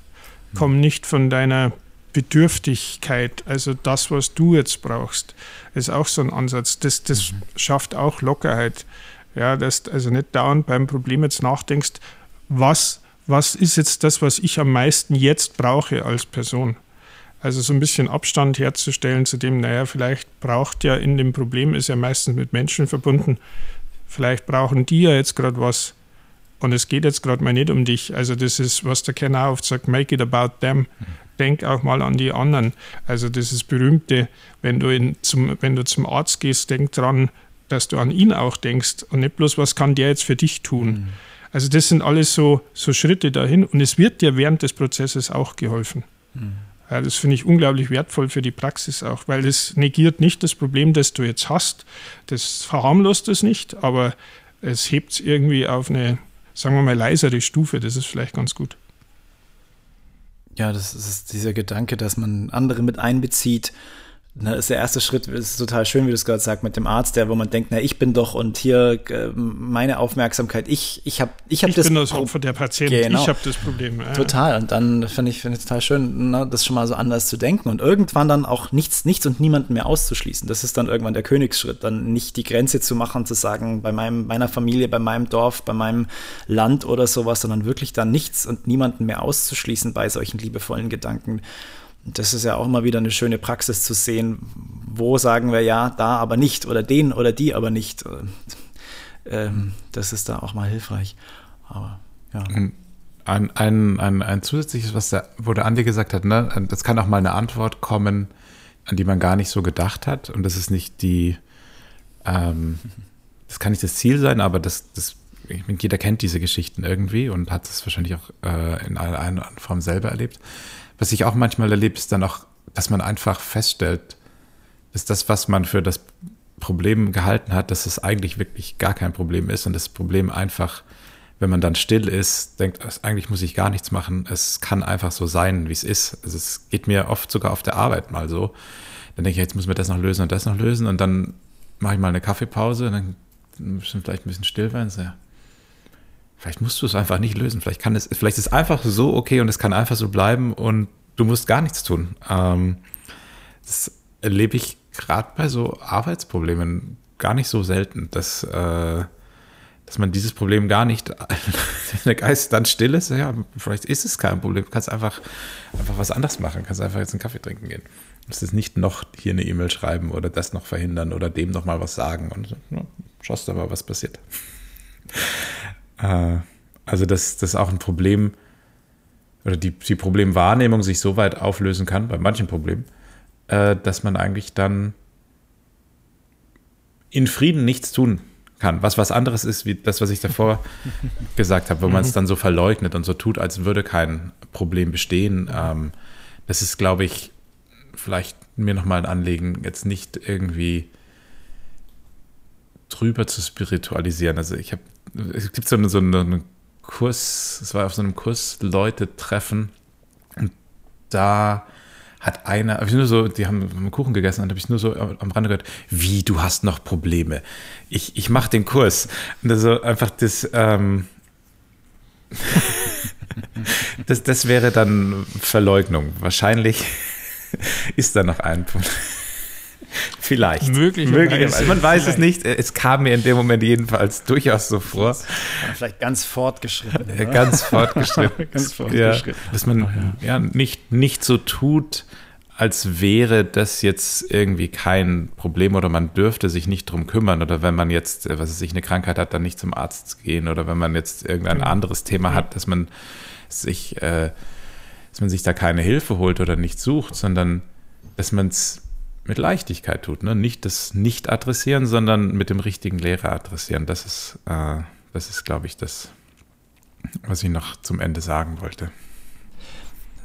B: Komm nicht von deiner Bedürftigkeit, also das, was du jetzt brauchst, ist auch so ein Ansatz. Das, das mhm. schafft auch Lockerheit. Ja, dass du also nicht dauernd beim Problem jetzt nachdenkst, was, was ist jetzt das, was ich am meisten jetzt brauche als Person. Also so ein bisschen Abstand herzustellen zu dem, naja, vielleicht braucht ja in dem Problem, ist ja meistens mit Menschen verbunden, vielleicht brauchen die ja jetzt gerade was und es geht jetzt gerade mal nicht um dich. Also das ist, was der Kenner oft sagt, make it about them. Denk auch mal an die anderen. Also dieses berühmte, wenn du, in, zum, wenn du zum Arzt gehst, denk dran, dass du an ihn auch denkst und nicht bloß, was kann der jetzt für dich tun. Mhm. Also das sind alles so, so Schritte dahin und es wird dir während des Prozesses auch geholfen. Mhm. Ja, das finde ich unglaublich wertvoll für die Praxis auch, weil es negiert nicht das Problem, das du jetzt hast. Das verharmlost es nicht, aber es hebt es irgendwie auf eine, sagen wir mal, leisere Stufe. Das ist vielleicht ganz gut.
D: Ja, das ist dieser Gedanke, dass man andere mit einbezieht, Ne, ist der erste Schritt, ist total schön, wie du es gerade sagst, mit dem Arzt, der, wo man denkt, na, ich bin doch und hier äh, meine Aufmerksamkeit, ich, ich habe ich hab
B: ich das. Ich bin das Opfer der Patient, genau. ich habe das Problem.
D: Ja. Total. Und dann finde ich, find ich total schön, ne, das schon mal so anders zu denken und irgendwann dann auch nichts, nichts und niemanden mehr auszuschließen. Das ist dann irgendwann der Königsschritt, dann nicht die Grenze zu machen, zu sagen, bei meinem, meiner Familie, bei meinem Dorf, bei meinem Land oder sowas, sondern wirklich dann nichts und niemanden mehr auszuschließen bei solchen liebevollen Gedanken das ist ja auch immer wieder eine schöne Praxis zu sehen, wo sagen wir ja, da aber nicht oder den oder die aber nicht. Ähm, das ist da auch mal hilfreich. Aber ja.
C: Ein, ein, ein, ein zusätzliches, was der, wo der Andi gesagt hat, ne, das kann auch mal eine Antwort kommen, an die man gar nicht so gedacht hat. Und das ist nicht die, ähm, das kann nicht das Ziel sein, aber das, das ich meine, jeder kennt diese Geschichten irgendwie und hat es wahrscheinlich auch äh, in einer Form selber erlebt was ich auch manchmal erlebe, ist dann auch, dass man einfach feststellt, ist das, was man für das Problem gehalten hat, dass es eigentlich wirklich gar kein Problem ist und das Problem einfach, wenn man dann still ist, denkt, eigentlich muss ich gar nichts machen. Es kann einfach so sein, wie es ist. Also es geht mir oft sogar auf der Arbeit mal so. Dann denke ich, jetzt muss man das noch lösen und das noch lösen und dann mache ich mal eine Kaffeepause und dann müssen vielleicht ein bisschen still werden. So, ja. Vielleicht musst du es einfach nicht lösen. Vielleicht kann es, vielleicht ist es einfach so okay und es kann einfach so bleiben und du musst gar nichts tun. Ähm, das erlebe ich gerade bei so Arbeitsproblemen gar nicht so selten, dass, äh, dass man dieses Problem gar nicht, wenn der Geist dann still ist, ja, vielleicht ist es kein Problem. Du kannst einfach, einfach was anderes machen, du kannst einfach jetzt einen Kaffee trinken gehen. Du musst jetzt nicht noch hier eine E-Mail schreiben oder das noch verhindern oder dem noch mal was sagen und ja, schaust aber, was passiert. Äh, also, dass das auch ein Problem oder die, die Problemwahrnehmung sich so weit auflösen kann, bei manchen Problemen, äh, dass man eigentlich dann in Frieden nichts tun kann. Was was anderes ist, wie das, was ich davor gesagt habe, wo man es mhm. dann so verleugnet und so tut, als würde kein Problem bestehen. Ähm, das ist, glaube ich, vielleicht mir nochmal ein Anliegen, jetzt nicht irgendwie drüber zu spiritualisieren. Also ich habe es gibt so, eine, so einen Kurs, es war auf so einem Kurs Leute treffen und da hat einer, hab ich nur so, die haben einen Kuchen gegessen und habe ich nur so am Rande gehört, wie, du hast noch Probleme. Ich, ich mache den Kurs. Und also einfach das, ähm, das, das wäre dann Verleugnung. Wahrscheinlich ist da noch ein Punkt. Vielleicht.
B: Möglicherweise.
C: Möglicherweise. Man weiß es nicht. Es kam mir in dem Moment jedenfalls durchaus so vor.
D: Vielleicht ganz fortgeschritten.
C: Oder? Ganz fortgeschritten. ganz fortgeschritten. Ja, dass man ja. ja. nicht, nicht so tut, als wäre das jetzt irgendwie kein Problem oder man dürfte sich nicht drum kümmern oder wenn man jetzt, was weiß ich, eine Krankheit hat, dann nicht zum Arzt gehen oder wenn man jetzt irgendein genau. anderes Thema ja. hat, dass man sich, äh, dass man sich da keine Hilfe holt oder nicht sucht, sondern dass man es mit Leichtigkeit tut. Ne? Nicht das nicht adressieren, sondern mit dem richtigen Lehrer adressieren. Das ist, äh, das ist, glaube ich, das, was ich noch zum Ende sagen wollte.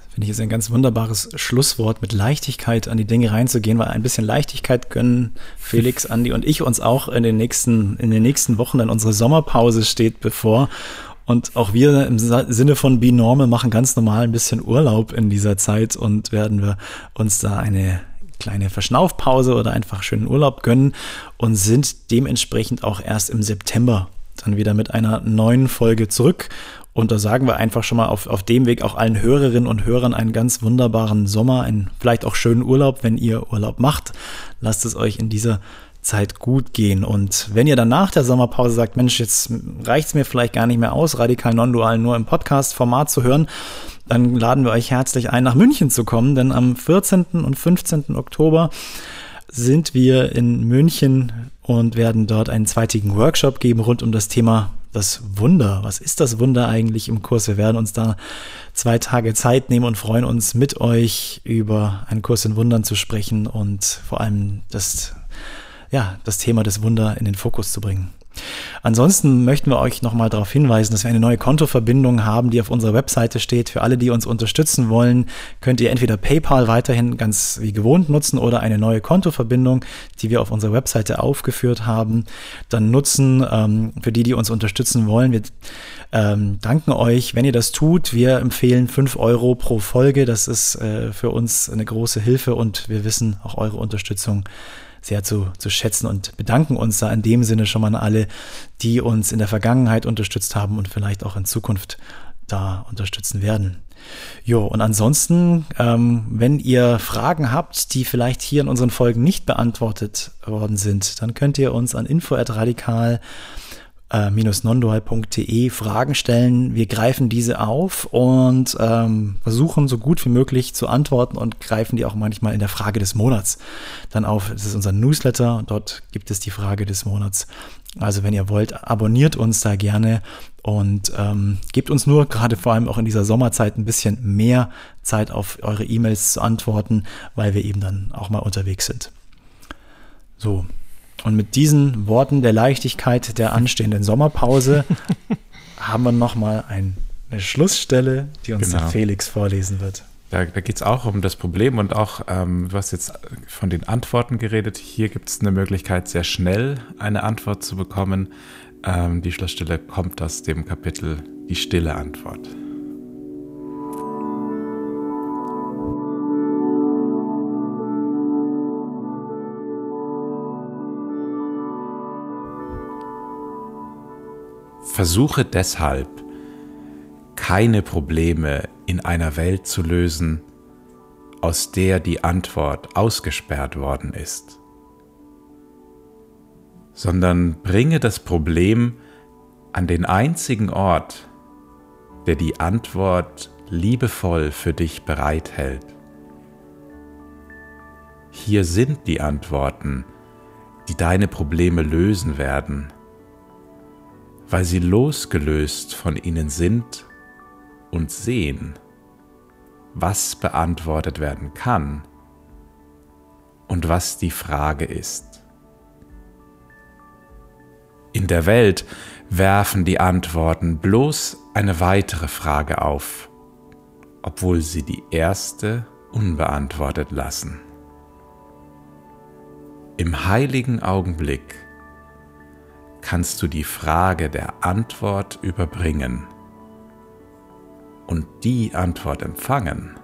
D: Finde ich ist ein ganz wunderbares Schlusswort, mit Leichtigkeit an die Dinge reinzugehen, weil ein bisschen Leichtigkeit können Felix, Andi und ich uns auch in den nächsten, in den nächsten Wochen, denn unsere Sommerpause steht bevor. Und auch wir im Sinne von Be Normal machen ganz normal ein bisschen Urlaub in dieser Zeit und werden wir uns da eine kleine Verschnaufpause oder einfach schönen Urlaub gönnen und sind dementsprechend auch erst im September dann wieder mit einer neuen Folge zurück. Und da sagen wir einfach schon mal auf, auf dem Weg auch allen Hörerinnen und Hörern einen ganz wunderbaren Sommer, einen vielleicht auch schönen Urlaub, wenn ihr Urlaub macht. Lasst es euch in dieser Zeit gut gehen. Und wenn ihr dann nach der Sommerpause sagt, Mensch, jetzt reicht es mir vielleicht gar nicht mehr aus, radikal non-dual nur im Podcast-Format zu hören, dann laden wir euch herzlich ein, nach München zu kommen, denn am 14. und 15. Oktober sind wir in München und werden dort einen zweitigen Workshop geben rund um das Thema das Wunder. Was ist das Wunder eigentlich im Kurs? Wir werden uns da zwei Tage Zeit nehmen und freuen uns mit euch über einen Kurs in Wundern zu sprechen und vor allem das, ja, das Thema des Wunder in den Fokus zu bringen. Ansonsten möchten wir euch nochmal darauf hinweisen, dass wir eine neue Kontoverbindung haben, die auf unserer Webseite steht. Für alle, die uns unterstützen wollen, könnt ihr entweder PayPal weiterhin ganz wie gewohnt nutzen oder eine neue Kontoverbindung, die wir auf unserer Webseite aufgeführt haben, dann nutzen. Ähm, für die, die uns unterstützen wollen, wir ähm, danken euch, wenn ihr das tut. Wir empfehlen fünf Euro pro Folge. Das ist äh, für uns eine große Hilfe und wir wissen auch eure Unterstützung sehr zu, zu schätzen und bedanken uns da in dem Sinne schon mal an alle, die uns in der Vergangenheit unterstützt haben und vielleicht auch in Zukunft da unterstützen werden. Jo, und ansonsten, ähm, wenn ihr Fragen habt, die vielleicht hier in unseren Folgen nicht beantwortet worden sind, dann könnt ihr uns an info@radikal nondual.de Fragen stellen. Wir greifen diese auf und ähm, versuchen so gut wie möglich zu antworten und greifen die auch manchmal in der Frage des Monats dann auf. Das ist unser Newsletter. Dort gibt es die Frage des Monats. Also wenn ihr wollt, abonniert uns da gerne und ähm, gebt uns nur gerade vor allem auch in dieser Sommerzeit ein bisschen mehr Zeit auf eure E-Mails zu antworten, weil wir eben dann auch mal unterwegs sind. So, und mit diesen Worten der Leichtigkeit der anstehenden Sommerpause haben wir nochmal ein, eine Schlussstelle, die uns genau. Felix vorlesen wird.
C: Da, da geht es auch um das Problem und auch, ähm, du hast jetzt von den Antworten geredet. Hier gibt es eine Möglichkeit, sehr schnell eine Antwort zu bekommen. Ähm, die Schlussstelle kommt aus dem Kapitel Die stille Antwort. Versuche deshalb, keine Probleme in einer Welt zu lösen, aus der die Antwort ausgesperrt worden ist, sondern bringe das Problem an den einzigen Ort, der die Antwort liebevoll für dich bereithält. Hier sind die Antworten, die deine Probleme lösen werden weil sie losgelöst von ihnen sind und sehen, was beantwortet werden kann und was die Frage ist. In der Welt werfen die Antworten bloß eine weitere Frage auf, obwohl sie die erste unbeantwortet lassen. Im heiligen Augenblick kannst du die Frage der Antwort überbringen und die Antwort empfangen,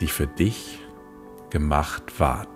C: die für dich gemacht ward.